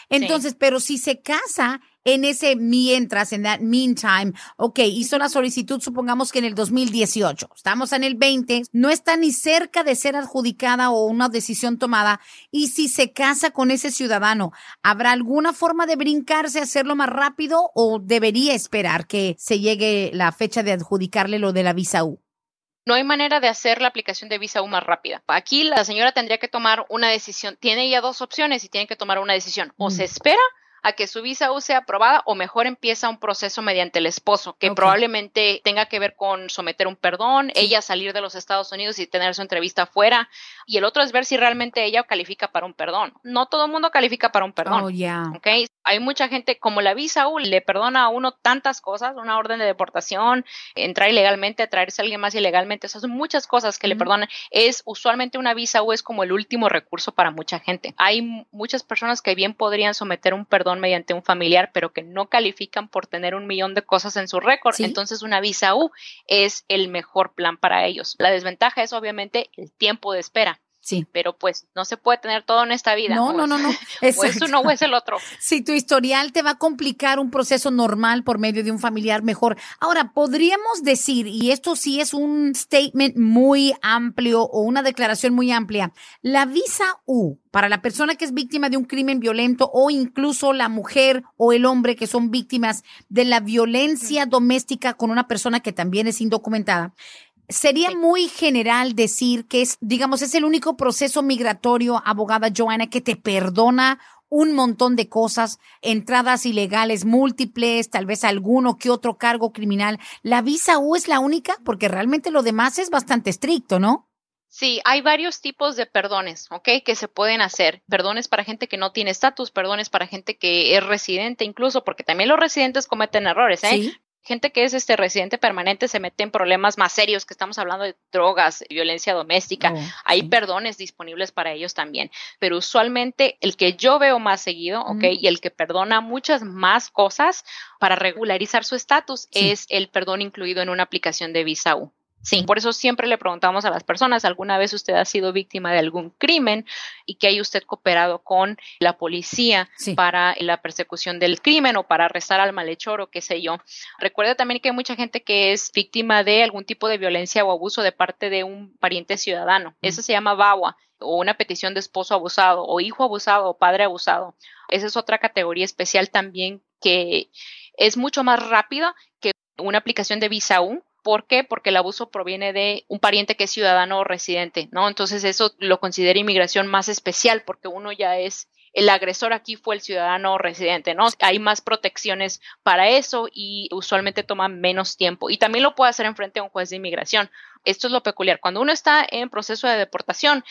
Entonces, pero si se casa en ese mientras, en that meantime, ok, hizo la solicitud, supongamos que en el 2018, estamos en el 20, no está ni cerca de ser adjudicada o una decisión tomada, y si se casa con ese ciudadano, ¿habrá alguna forma de brincarse, hacerlo más rápido o debería esperar que se llegue la fecha de adjudicarle lo de la visa U? no hay manera de hacer la aplicación de visa U más rápida. Aquí la señora tendría que tomar una decisión. Tiene ya dos opciones y tiene que tomar una decisión. O se espera a que su visa U sea aprobada o mejor empieza un proceso mediante el esposo, que probablemente tenga que ver con someter un perdón, ella salir de los Estados Unidos y tener su entrevista afuera, y el otro es ver si realmente ella califica para un perdón. No todo el mundo califica para un perdón. Oh, Hay mucha gente, como la visa U le perdona a uno tantas cosas, una orden de deportación, entrar ilegalmente, traerse a alguien más ilegalmente, esas son muchas cosas que le perdonan. Es usualmente una visa U es como el último recurso para mucha gente. Hay muchas personas que bien podrían someter un perdón mediante un familiar, pero que no califican por tener un millón de cosas en su récord. Entonces, una visa U es el mejor plan para ellos. La desventaja es obviamente el tiempo de espera. Sí. Pero pues no se puede tener todo en esta vida. No, no, no, no. O es uno o es el otro. Si tu historial te va a complicar un proceso normal por medio de un familiar, mejor. Ahora, podríamos decir, y esto sí es un statement muy amplio o una declaración muy amplia, la visa U para la persona que es víctima de un crimen violento o incluso la mujer o el hombre que son víctimas de la violencia doméstica con una persona que también es indocumentada Sería muy general decir que es, digamos, es el único proceso migratorio, abogada Joana, que te perdona un montón de cosas, entradas ilegales múltiples, tal vez alguno que otro cargo criminal. ¿La visa U es la única? Porque realmente lo demás es bastante estricto, ¿no? Sí, hay varios tipos de perdones, ¿ok? Que se pueden hacer. Perdones para gente que no tiene estatus, perdones para gente que es residente, incluso porque también los residentes cometen errores, ¿eh? ¿Sí? Gente que es este residente permanente se mete en problemas más serios, que estamos hablando de drogas, violencia doméstica. Oh, Hay perdones disponibles para ellos también, pero usualmente el que yo veo más seguido, ¿ok? Y el que perdona muchas más cosas para regularizar su estatus es el perdón incluido en una aplicación de visa U. Sí, por eso siempre le preguntamos a las personas, ¿alguna vez usted ha sido víctima de algún crimen y que haya usted cooperado con la policía para la persecución del crimen o para arrestar al malhechor o qué sé yo? Recuerde también que hay mucha gente que es víctima de algún tipo de violencia o abuso de parte de un pariente ciudadano. Eso se llama VAWA o una petición de esposo abusado o hijo abusado o padre abusado. Esa es otra categoría especial también que es mucho más rápida que una aplicación de visa U ¿Por qué? Porque el abuso proviene de un pariente que es ciudadano o residente, ¿no? Entonces eso lo considera inmigración más especial porque uno ya es el agresor aquí fue el ciudadano residente, ¿no? Hay más protecciones para eso y usualmente toma menos tiempo. Y también lo puede hacer en frente a un juez de inmigración. Esto es lo peculiar. Cuando uno está en proceso de deportación,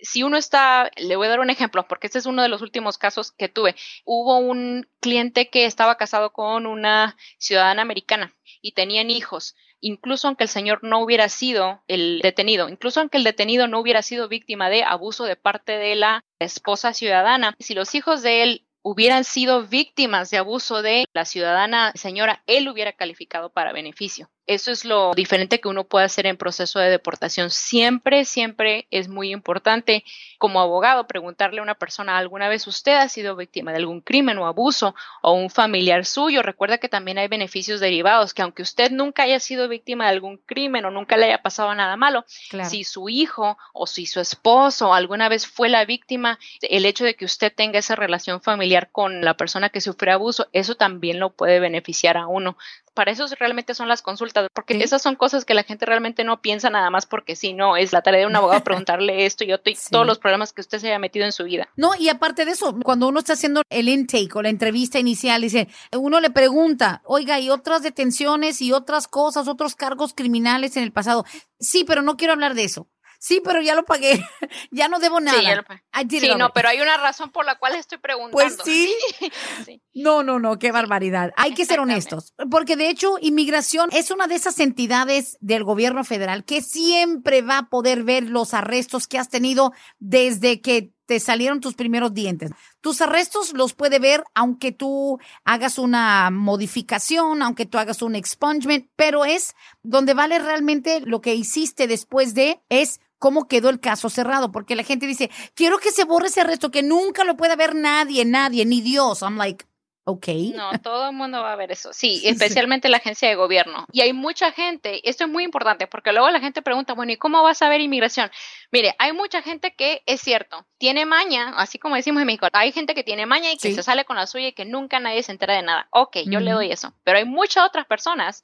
si uno está, le voy a dar un ejemplo, porque este es uno de los últimos casos que tuve. Hubo un cliente que estaba casado con una ciudadana americana y tenían hijos incluso aunque el señor no hubiera sido el detenido, incluso aunque el detenido no hubiera sido víctima de abuso de parte de la esposa ciudadana, si los hijos de él hubieran sido víctimas de abuso de la ciudadana señora, él hubiera calificado para beneficio. Eso es lo diferente que uno puede hacer en proceso de deportación. Siempre, siempre es muy importante como abogado preguntarle a una persona, ¿alguna vez usted ha sido víctima de algún crimen o abuso o un familiar suyo? Recuerda que también hay beneficios derivados, que aunque usted nunca haya sido víctima de algún crimen o nunca le haya pasado nada malo, si su hijo o si su esposo alguna vez fue la víctima, el hecho de que usted tenga esa relación familiar con la persona que sufrió abuso, eso también lo puede beneficiar a uno para eso realmente son las consultas, porque esas son cosas que la gente realmente no piensa nada más porque si no, es la tarea de un abogado preguntarle esto y otro y todos los problemas que usted se haya metido en su vida. No, y aparte de eso, cuando uno está haciendo el intake o la entrevista inicial, dice, uno le pregunta, oiga, ¿y otras detenciones y otras cosas, otros cargos criminales en el pasado? Sí, pero no quiero hablar de eso. Sí, pero ya lo pagué. ya no debo nada. Sí, sí no, pero hay una razón por la cual estoy preguntando. Pues sí. No, no, no, qué barbaridad. Hay que ser honestos, porque de hecho inmigración es una de esas entidades del gobierno federal que siempre va a poder ver los arrestos que has tenido desde que te salieron tus primeros dientes. Tus arrestos los puede ver aunque tú hagas una modificación, aunque tú hagas un expungement, pero es donde vale realmente lo que hiciste después de, es cómo quedó el caso cerrado, porque la gente dice, quiero que se borre ese arresto, que nunca lo pueda ver nadie, nadie, ni Dios. I'm like, Ok. No, todo el mundo va a ver eso. Sí, especialmente la agencia de gobierno. Y hay mucha gente, esto es muy importante, porque luego la gente pregunta, bueno, ¿y cómo vas a ver inmigración? Mire, hay mucha gente que es cierto, tiene maña, así como decimos en México, hay gente que tiene maña y que se sale con la suya y que nunca nadie se entera de nada. Ok, yo le doy eso. Pero hay muchas otras personas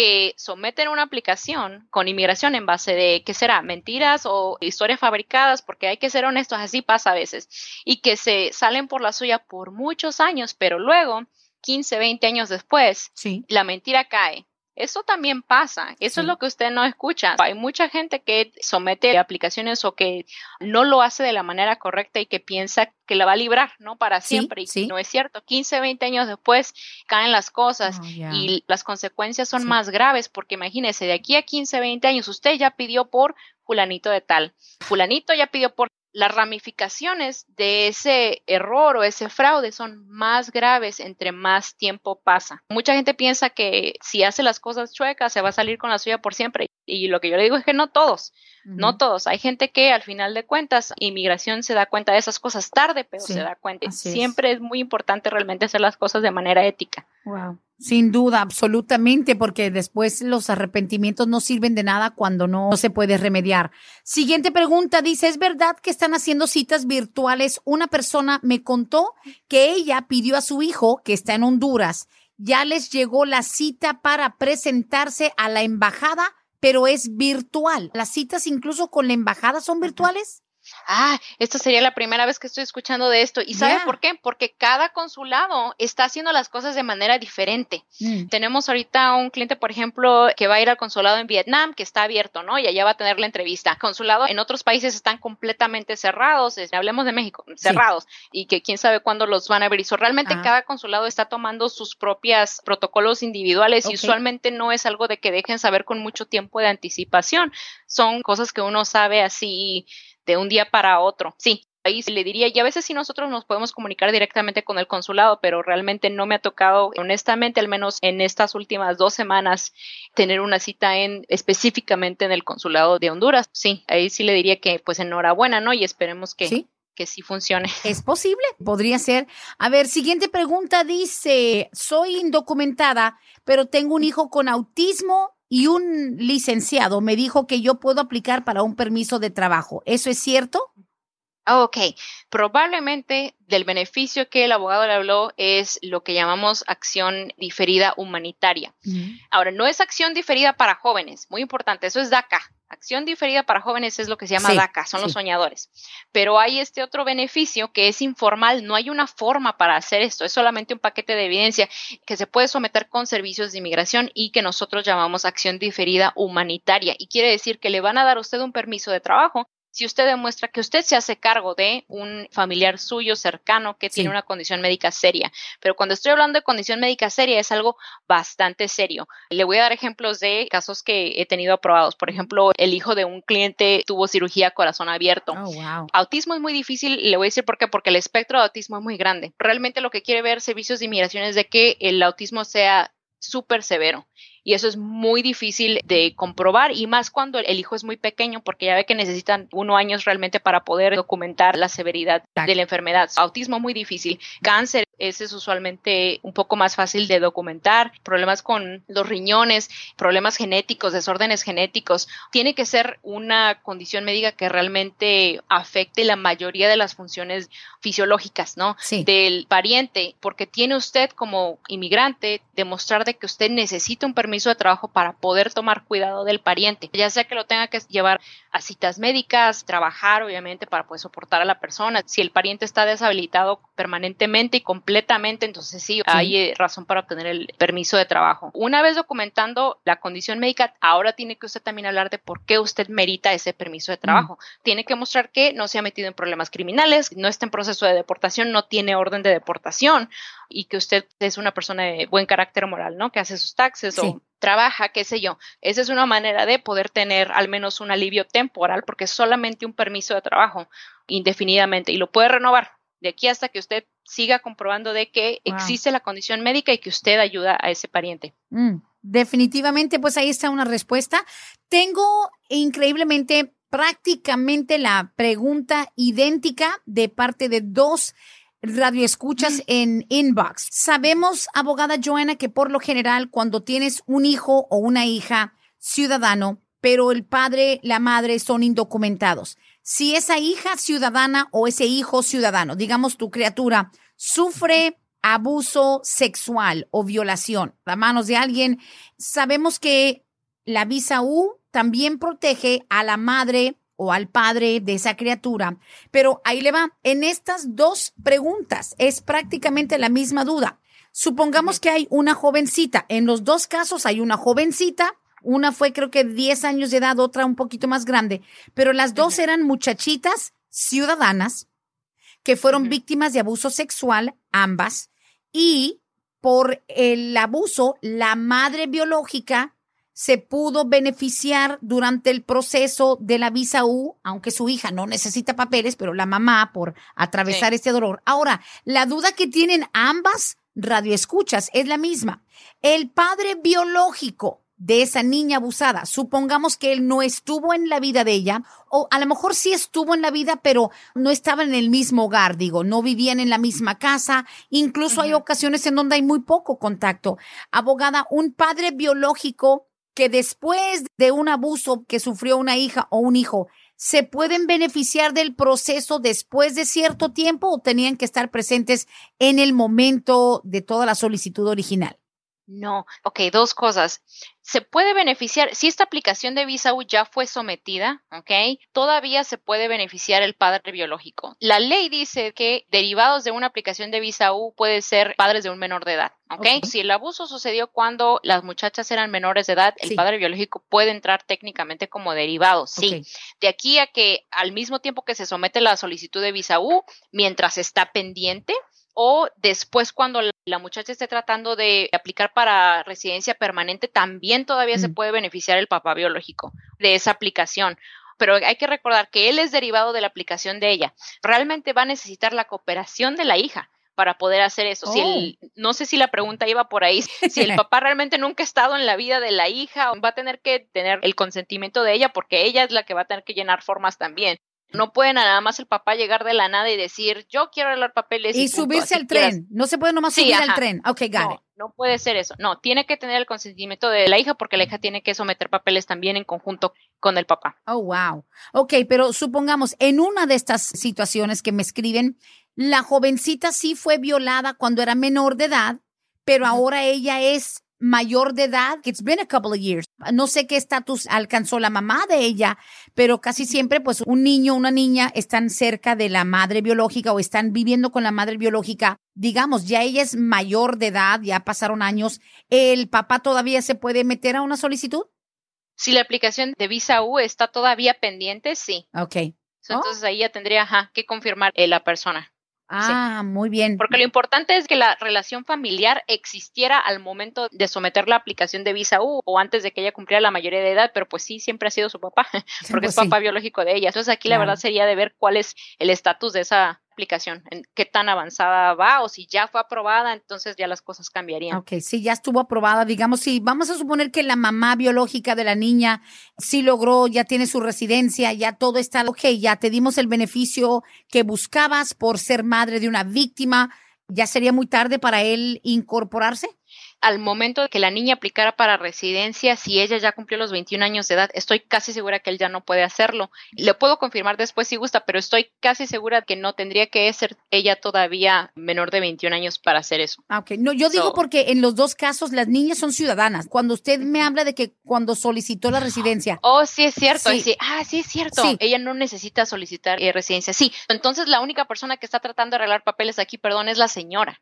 que someten una aplicación con inmigración en base de, ¿qué será? Mentiras o historias fabricadas, porque hay que ser honestos, así pasa a veces, y que se salen por la suya por muchos años, pero luego, 15, 20 años después, la mentira cae eso también pasa, eso es lo que usted no escucha. Hay mucha gente que somete aplicaciones o que no lo hace de la manera correcta y que piensa que la va a librar, ¿no? Para siempre. y no es cierto. 15, 20 años después caen las cosas oh, y las consecuencias son más graves porque imagínese, de aquí a 15, 20 años usted ya pidió por fulanito de tal, fulanito ya pidió por las ramificaciones de ese error o ese fraude son más graves entre más tiempo pasa. Mucha gente piensa que si hace las cosas chuecas se va a salir con la suya por siempre. Y lo que yo le digo es que no todos, no todos. Hay gente que al final de cuentas, inmigración se da cuenta de esas cosas tarde, pero se da cuenta. Siempre es. muy importante realmente hacer las cosas de manera ética. Wow. Sin duda, absolutamente, porque después los arrepentimientos no sirven de nada cuando no se puede remediar. Siguiente pregunta dice, ¿es verdad que están haciendo citas virtuales? Una persona me contó que ella pidió a su hijo, que está en Honduras, ya les llegó la cita para presentarse a la embajada, pero es virtual. ¿Las citas incluso con la embajada son virtuales? Ah, esta sería la primera vez que estoy escuchando de esto. ¿Y sabe por qué? Porque cada consulado está haciendo las cosas de manera diferente. Mm. Tenemos ahorita un cliente, por ejemplo, que va a ir al consulado en Vietnam, que está abierto, ¿no? Y allá va a tener la entrevista. Consulado en otros países están completamente cerrados. Hablemos de México, cerrados. Y que quién sabe cuándo los van a abrir. So, realmente ah. cada consulado está tomando sus propias protocolos individuales y usualmente no es algo de que dejen saber con mucho tiempo de anticipación. Son cosas que uno sabe así de un día para otro. Sí, ahí le diría, y a veces sí nosotros nos podemos comunicar directamente con el consulado, pero realmente no me ha tocado, honestamente, al menos en estas últimas dos semanas, tener una cita en específicamente en el consulado de Honduras. Sí, ahí sí le diría que pues enhorabuena, ¿no? Y esperemos que... ¿Sí? que sí funcione. Es posible, podría ser. A ver, siguiente pregunta dice, soy indocumentada, pero tengo un hijo con autismo y un licenciado me dijo que yo puedo aplicar para un permiso de trabajo. ¿Eso es cierto? Ok, probablemente del beneficio que el abogado le habló es lo que llamamos acción diferida humanitaria. Ahora, no es acción diferida para jóvenes, muy importante, eso es DACA. Acción diferida para jóvenes es lo que se llama DACA, son los soñadores. Pero hay este otro beneficio que es informal, no hay una forma para hacer esto, es solamente un paquete de evidencia que se puede someter con servicios de inmigración y que nosotros llamamos acción diferida humanitaria. Y quiere decir que le van a dar a usted un permiso de trabajo si usted demuestra que usted se hace cargo de un familiar suyo cercano que tiene una condición médica seria. Pero cuando estoy hablando de condición médica seria es algo bastante serio. Le voy a dar ejemplos de casos que he tenido aprobados. Por ejemplo, el hijo de un cliente tuvo cirugía corazón abierto. Oh, autismo es muy difícil, le voy a decir por qué, porque el espectro de autismo es muy grande. Realmente lo que quiere ver servicios de inmigración es de que el autismo sea súper severo y eso es muy difícil de comprobar y más cuando el hijo es muy pequeño porque ya ve que necesitan uno años realmente para poder documentar la severidad de la enfermedad. Autismo muy difícil. Cáncer, ese es usualmente un poco más fácil de documentar. Problemas con los riñones, problemas genéticos, desórdenes genéticos. Tiene que ser una condición médica que realmente afecte la mayoría de las funciones fisiológicas, ¿no? Del pariente, porque tiene usted como inmigrante demostrar de que usted necesita un permiso permiso de trabajo para poder tomar cuidado del pariente, ya sea que lo tenga que llevar a citas médicas, trabajar obviamente para poder soportar a la persona. Si el pariente está deshabilitado permanentemente y completamente, entonces sí, hay eh, razón para obtener el permiso de trabajo. Una vez documentando la condición médica, ahora tiene que usted también hablar de por qué usted merita ese permiso de trabajo. Mm. Tiene que mostrar que no se ha metido en problemas criminales, no está en proceso de deportación, no tiene orden de deportación y que usted es una persona de buen carácter moral, ¿no? Que hace sus taxes o trabaja, qué sé yo. Esa es una manera de poder tener al menos un alivio temporal porque es solamente un permiso de trabajo indefinidamente y lo puede renovar de aquí hasta que usted siga comprobando de que existe la condición médica y que usted ayuda a ese pariente. Mm, definitivamente, pues ahí está una respuesta. Tengo increíblemente prácticamente la pregunta idéntica de parte de dos radio escuchas mm. en inbox. Sabemos, abogada Joana, que por lo general cuando tienes un hijo o una hija ciudadano, pero el padre, la madre son indocumentados. Si esa hija ciudadana o ese hijo ciudadano, digamos tu criatura, sufre abuso sexual o violación a manos de alguien, sabemos que la visa U también protege a la madre o al padre de esa criatura. Pero ahí le va. En estas dos preguntas es prácticamente la misma duda. Supongamos que hay una jovencita. En los dos casos hay una jovencita. Una fue creo que 10 años de edad, otra un poquito más grande. Pero las dos eran muchachitas ciudadanas que fueron víctimas de abuso sexual, ambas. Y por el abuso, la madre biológica se pudo beneficiar durante el proceso de la visa U, aunque su hija no necesita papeles, pero la mamá por atravesar este dolor. Ahora, la duda que tienen ambas radioescuchas es la misma. El padre biológico de esa niña abusada. Supongamos que él no estuvo en la vida de ella, o a lo mejor sí estuvo en la vida, pero no estaba en el mismo hogar, digo, no vivían en la misma casa, incluso hay ocasiones en donde hay muy poco contacto. Abogada, un padre biológico que después de un abuso que sufrió una hija o un hijo, ¿se pueden beneficiar del proceso después de cierto tiempo o tenían que estar presentes en el momento de toda la solicitud original? No, ok, dos cosas. Se puede beneficiar, si esta aplicación de visa U ya fue sometida, ok, todavía se puede beneficiar el padre biológico. La ley dice que derivados de una aplicación de visa U puede ser padres de un menor de edad, ok. Si el abuso sucedió cuando las muchachas eran menores de edad, el padre biológico puede entrar técnicamente como derivado, sí. De aquí a que al mismo tiempo que se somete la solicitud de visa U, mientras está pendiente, o después cuando la muchacha esté tratando de aplicar para residencia permanente, también todavía se mm. puede beneficiar el papá biológico de esa aplicación. Pero hay que recordar que él es derivado de la aplicación de ella. Realmente va a necesitar la cooperación de la hija para poder hacer eso. Si oh. no sé si la pregunta iba por ahí, si el papá realmente nunca ha estado en la vida de la hija, va a tener que tener el consentimiento de ella porque ella es la que va a tener que llenar formas también. No puede nada más el papá llegar de la nada y decir, yo quiero arreglar papeles. Y, subirse al tren. No se puede nomás subir al tren. Ok, got no, No puede ser eso. No, tiene que tener el consentimiento de la hija porque la hija tiene que someter papeles también en conjunto con el papá. Oh, wow. Ok, pero supongamos, en una de estas situaciones que me escriben, la jovencita sí fue violada cuando era menor de edad, pero ahora ella es mayor de edad. It's been a couple of years. No sé qué estatus alcanzó la mamá de ella, pero casi siempre, pues, un niño, una niña están cerca de la madre biológica o están viviendo con la madre biológica. Digamos, ya ella es mayor de edad, ya pasaron años. ¿El papá todavía se puede meter a una solicitud? Si la aplicación de visa U está todavía pendiente, sí. Ok. Entonces ahí ya tendría que confirmar eh, la persona. Ah, muy bien. Porque lo importante es que la relación familiar existiera al momento de someter la aplicación de visa U o antes de que ella cumpliera la mayoría de edad, pero pues sí, siempre ha sido su papá, porque es pues papá biológico de ella. Entonces aquí la verdad sería de ver cuál es el estatus de esa aplicación, en qué tan avanzada va o si ya fue aprobada, entonces ya las cosas cambiarían. Ok, si ya estuvo aprobada, digamos, si vamos a suponer que la mamá biológica de la niña sí logró, ya tiene su residencia, ya todo está, ok, ya te dimos el beneficio que buscabas por ser madre de una víctima, ¿ya sería muy tarde para él incorporarse? Al momento de que la niña aplicara para residencia, si ella ya cumplió los 21 años de edad, estoy casi segura que él ya no puede hacerlo. Le puedo confirmar después si gusta, pero estoy casi segura que no tendría que ser ella todavía menor de 21 años para hacer eso. Ah, ok. No, yo digo porque en los dos casos las niñas son ciudadanas. Cuando usted me habla de que cuando solicitó la residencia. Oh, sí es cierto. Sí. ah, sí es cierto. Ella no necesita solicitar eh, residencia. Sí. Entonces la única persona que está tratando de arreglar papeles aquí, perdón, es la señora.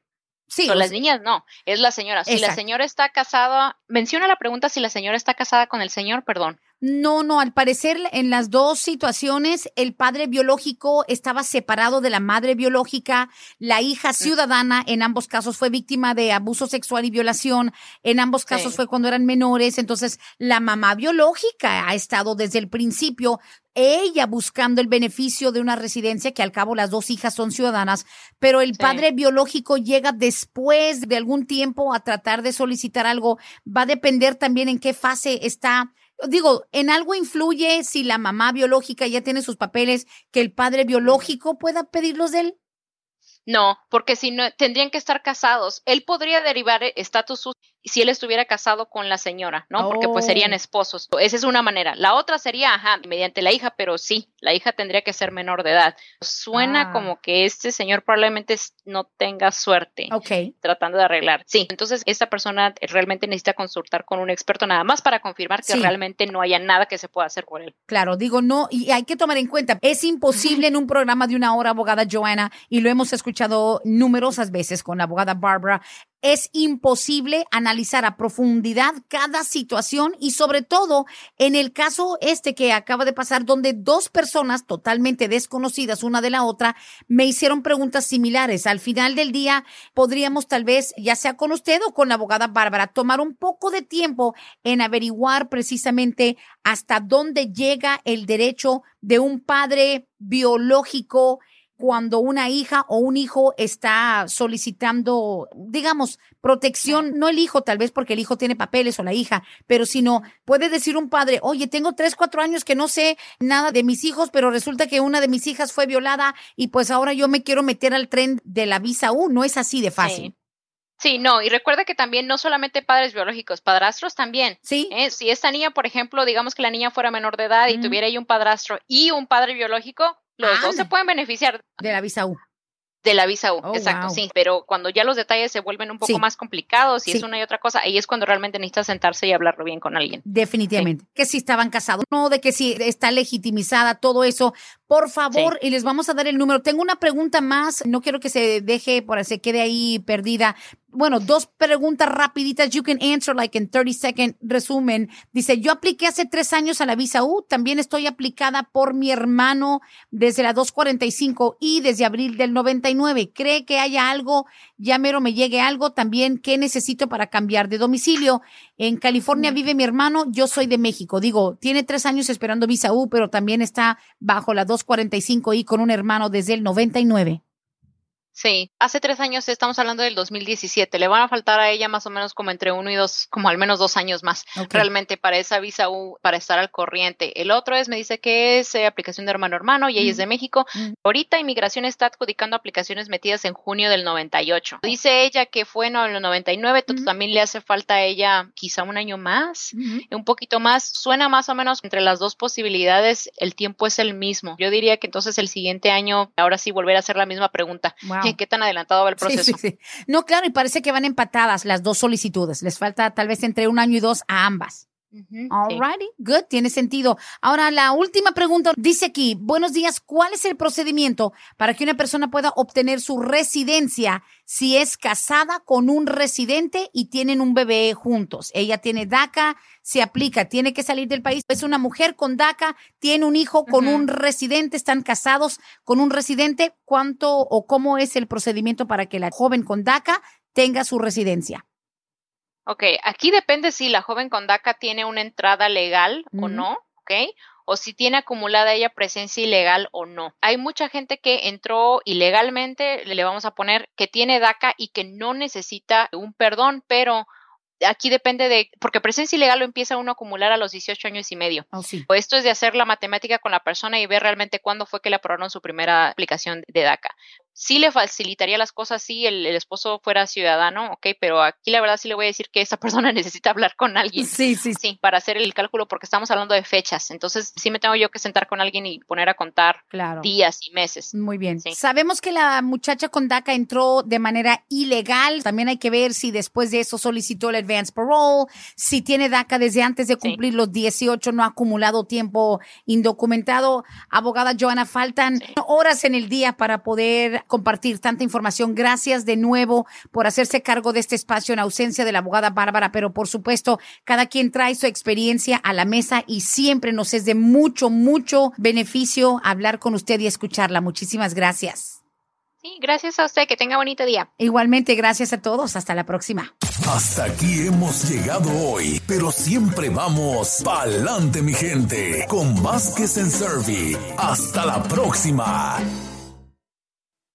Sí. las niñas no, es la señora. Si la señora está casada, menciona la pregunta si la señora está casada con el señor, perdón. No, no, al parecer en las dos situaciones el padre biológico estaba separado de la madre biológica, la hija mm. ciudadana en ambos casos fue víctima de abuso sexual y violación, en ambos casos fue cuando eran menores, entonces la mamá biológica ha estado desde el principio ella buscando el beneficio de una residencia que al cabo las dos hijas son ciudadanas, pero el padre biológico llega después de algún tiempo a tratar de solicitar algo. Va a depender también en qué fase está digo, en algo influye si la mamá biológica ya tiene sus papeles, que el padre biológico pueda pedirlos de él. No, porque si no, tendrían que estar casados. Él podría derivar estatus si él estuviera casado con la señora, ¿no? Porque pues serían oh. esposos. Esa es una manera. La otra sería, ajá, mediante la hija, pero sí, la hija tendría que ser menor de edad. Suena ah. como que este señor probablemente no tenga suerte okay. tratando de arreglar. Sí, entonces esta persona realmente necesita consultar con un experto nada más para confirmar que realmente no haya nada que se pueda hacer por él. Claro, digo, no, y hay que tomar en cuenta, es imposible en un programa de una hora, abogada Joanna, y lo hemos escuchado numerosas veces con la abogada Barbara, es imposible analizar a profundidad cada situación y sobre todo en el caso este que acaba de pasar donde dos personas totalmente desconocidas una de la otra me hicieron preguntas similares. Al final del día podríamos tal vez, ya sea con usted o con la abogada Bárbara, tomar un poco de tiempo en averiguar precisamente hasta dónde llega el derecho de un padre biológico cuando una hija o un hijo está solicitando, digamos, protección, no el hijo tal vez porque el hijo tiene papeles o la hija, pero sino puede decir un padre, oye, tengo tres, cuatro años que no sé nada de mis hijos, pero resulta que una de mis hijas fue violada y pues ahora yo me quiero meter al tren de la visa U, no es así de fácil. Sí. no, y recuerda que también no solamente padres biológicos, padrastros también. Sí. ¿eh? Si esta niña, por ejemplo, digamos que la niña fuera menor de edad y tuviera ahí un padrastro y un padre biológico, los dos se pueden beneficiar. De la visa U. De la visa U, oh, exacto, sí. Pero cuando ya los detalles se vuelven un poco más complicados y es una y otra cosa, ahí es cuando realmente necesitas sentarse y hablarlo bien con alguien. Definitivamente. Que si estaban casados, no, de que si está legitimizada, todo eso. Por favor, y les vamos a dar el número. Tengo una pregunta más, no quiero que se deje, por se quede ahí perdida bueno, dos preguntas rapiditas. You can answer like in 30 second resumen. Dice, yo apliqué hace tres años a la visa U. También estoy aplicada por mi hermano desde la 245 y desde abril del 99. ¿Cree que haya algo? Ya mero me llegue algo. También, ¿qué necesito para cambiar de domicilio? En California vive mi hermano. Yo soy de México. Digo, tiene tres años esperando visa U, pero también está bajo la 245 y con un hermano desde el 99. Sí, hace tres años estamos hablando del 2017. Le van a faltar a ella más o menos como entre uno y dos, como al menos dos años más, realmente para esa visa U, para estar al corriente. El otro es, me dice que es eh, aplicación de hermano hermano y ella es de México. Ahorita inmigración está adjudicando aplicaciones metidas en junio del 98. Dice ella que fue en el 99, también le hace falta a ella quizá un año más, un poquito más. Suena más o menos entre las dos posibilidades, el tiempo es el mismo. Yo diría que entonces el siguiente año, ahora sí volver a hacer la misma pregunta qué tan adelantado va el proceso. No, claro, y parece que van empatadas las dos solicitudes. Les falta tal vez entre un año y dos a ambas. Alrighty, good, tiene sentido. Ahora, la última pregunta dice aquí, buenos días, ¿cuál es el procedimiento para que una persona pueda obtener su residencia si es casada con un residente y tienen un bebé juntos? Ella tiene DACA, se aplica, tiene que salir del país. Es una mujer con DACA, tiene un hijo con un residente, están casados con un residente. ¿Cuánto o cómo es el procedimiento para que la joven con DACA tenga su residencia? Ok, aquí depende si la joven con DACA tiene una entrada legal o no, ok, o si tiene acumulada ella presencia ilegal o no. Hay mucha gente que entró ilegalmente, le vamos a poner que tiene DACA y que no necesita un perdón, pero aquí depende de, porque presencia ilegal lo empieza uno a acumular a los 18 años y medio. Oh, sí. o esto es de hacer la matemática con la persona y ver realmente cuándo fue que le aprobaron su primera aplicación de DACA sí le facilitaría las cosas si el, esposo fuera ciudadano, ok, pero aquí la verdad sí le voy a decir que esa persona necesita hablar con alguien. Sí, sí. Sí, para hacer el cálculo porque estamos hablando de fechas. Entonces sí me tengo yo que sentar con alguien y poner a contar días y meses. Muy bien. Sabemos que la muchacha con DACA entró de manera ilegal. También hay que ver si después de eso solicitó el advance parole, si tiene DACA desde antes de cumplir los 18, no ha acumulado tiempo indocumentado. Abogada Joana, faltan horas en el día para poder compartir tanta información. Gracias de nuevo por hacerse cargo de este espacio en ausencia de la abogada Bárbara, pero por supuesto, cada quien trae su experiencia a la mesa y siempre nos es de mucho, mucho beneficio hablar con usted y escucharla. Muchísimas gracias. Sí, gracias a usted. Que tenga bonito día. Igualmente, gracias a todos. Hasta la próxima. Hasta aquí hemos llegado hoy, pero siempre vamos pa'lante, mi gente, con Vázquez en Servi. Hasta la próxima.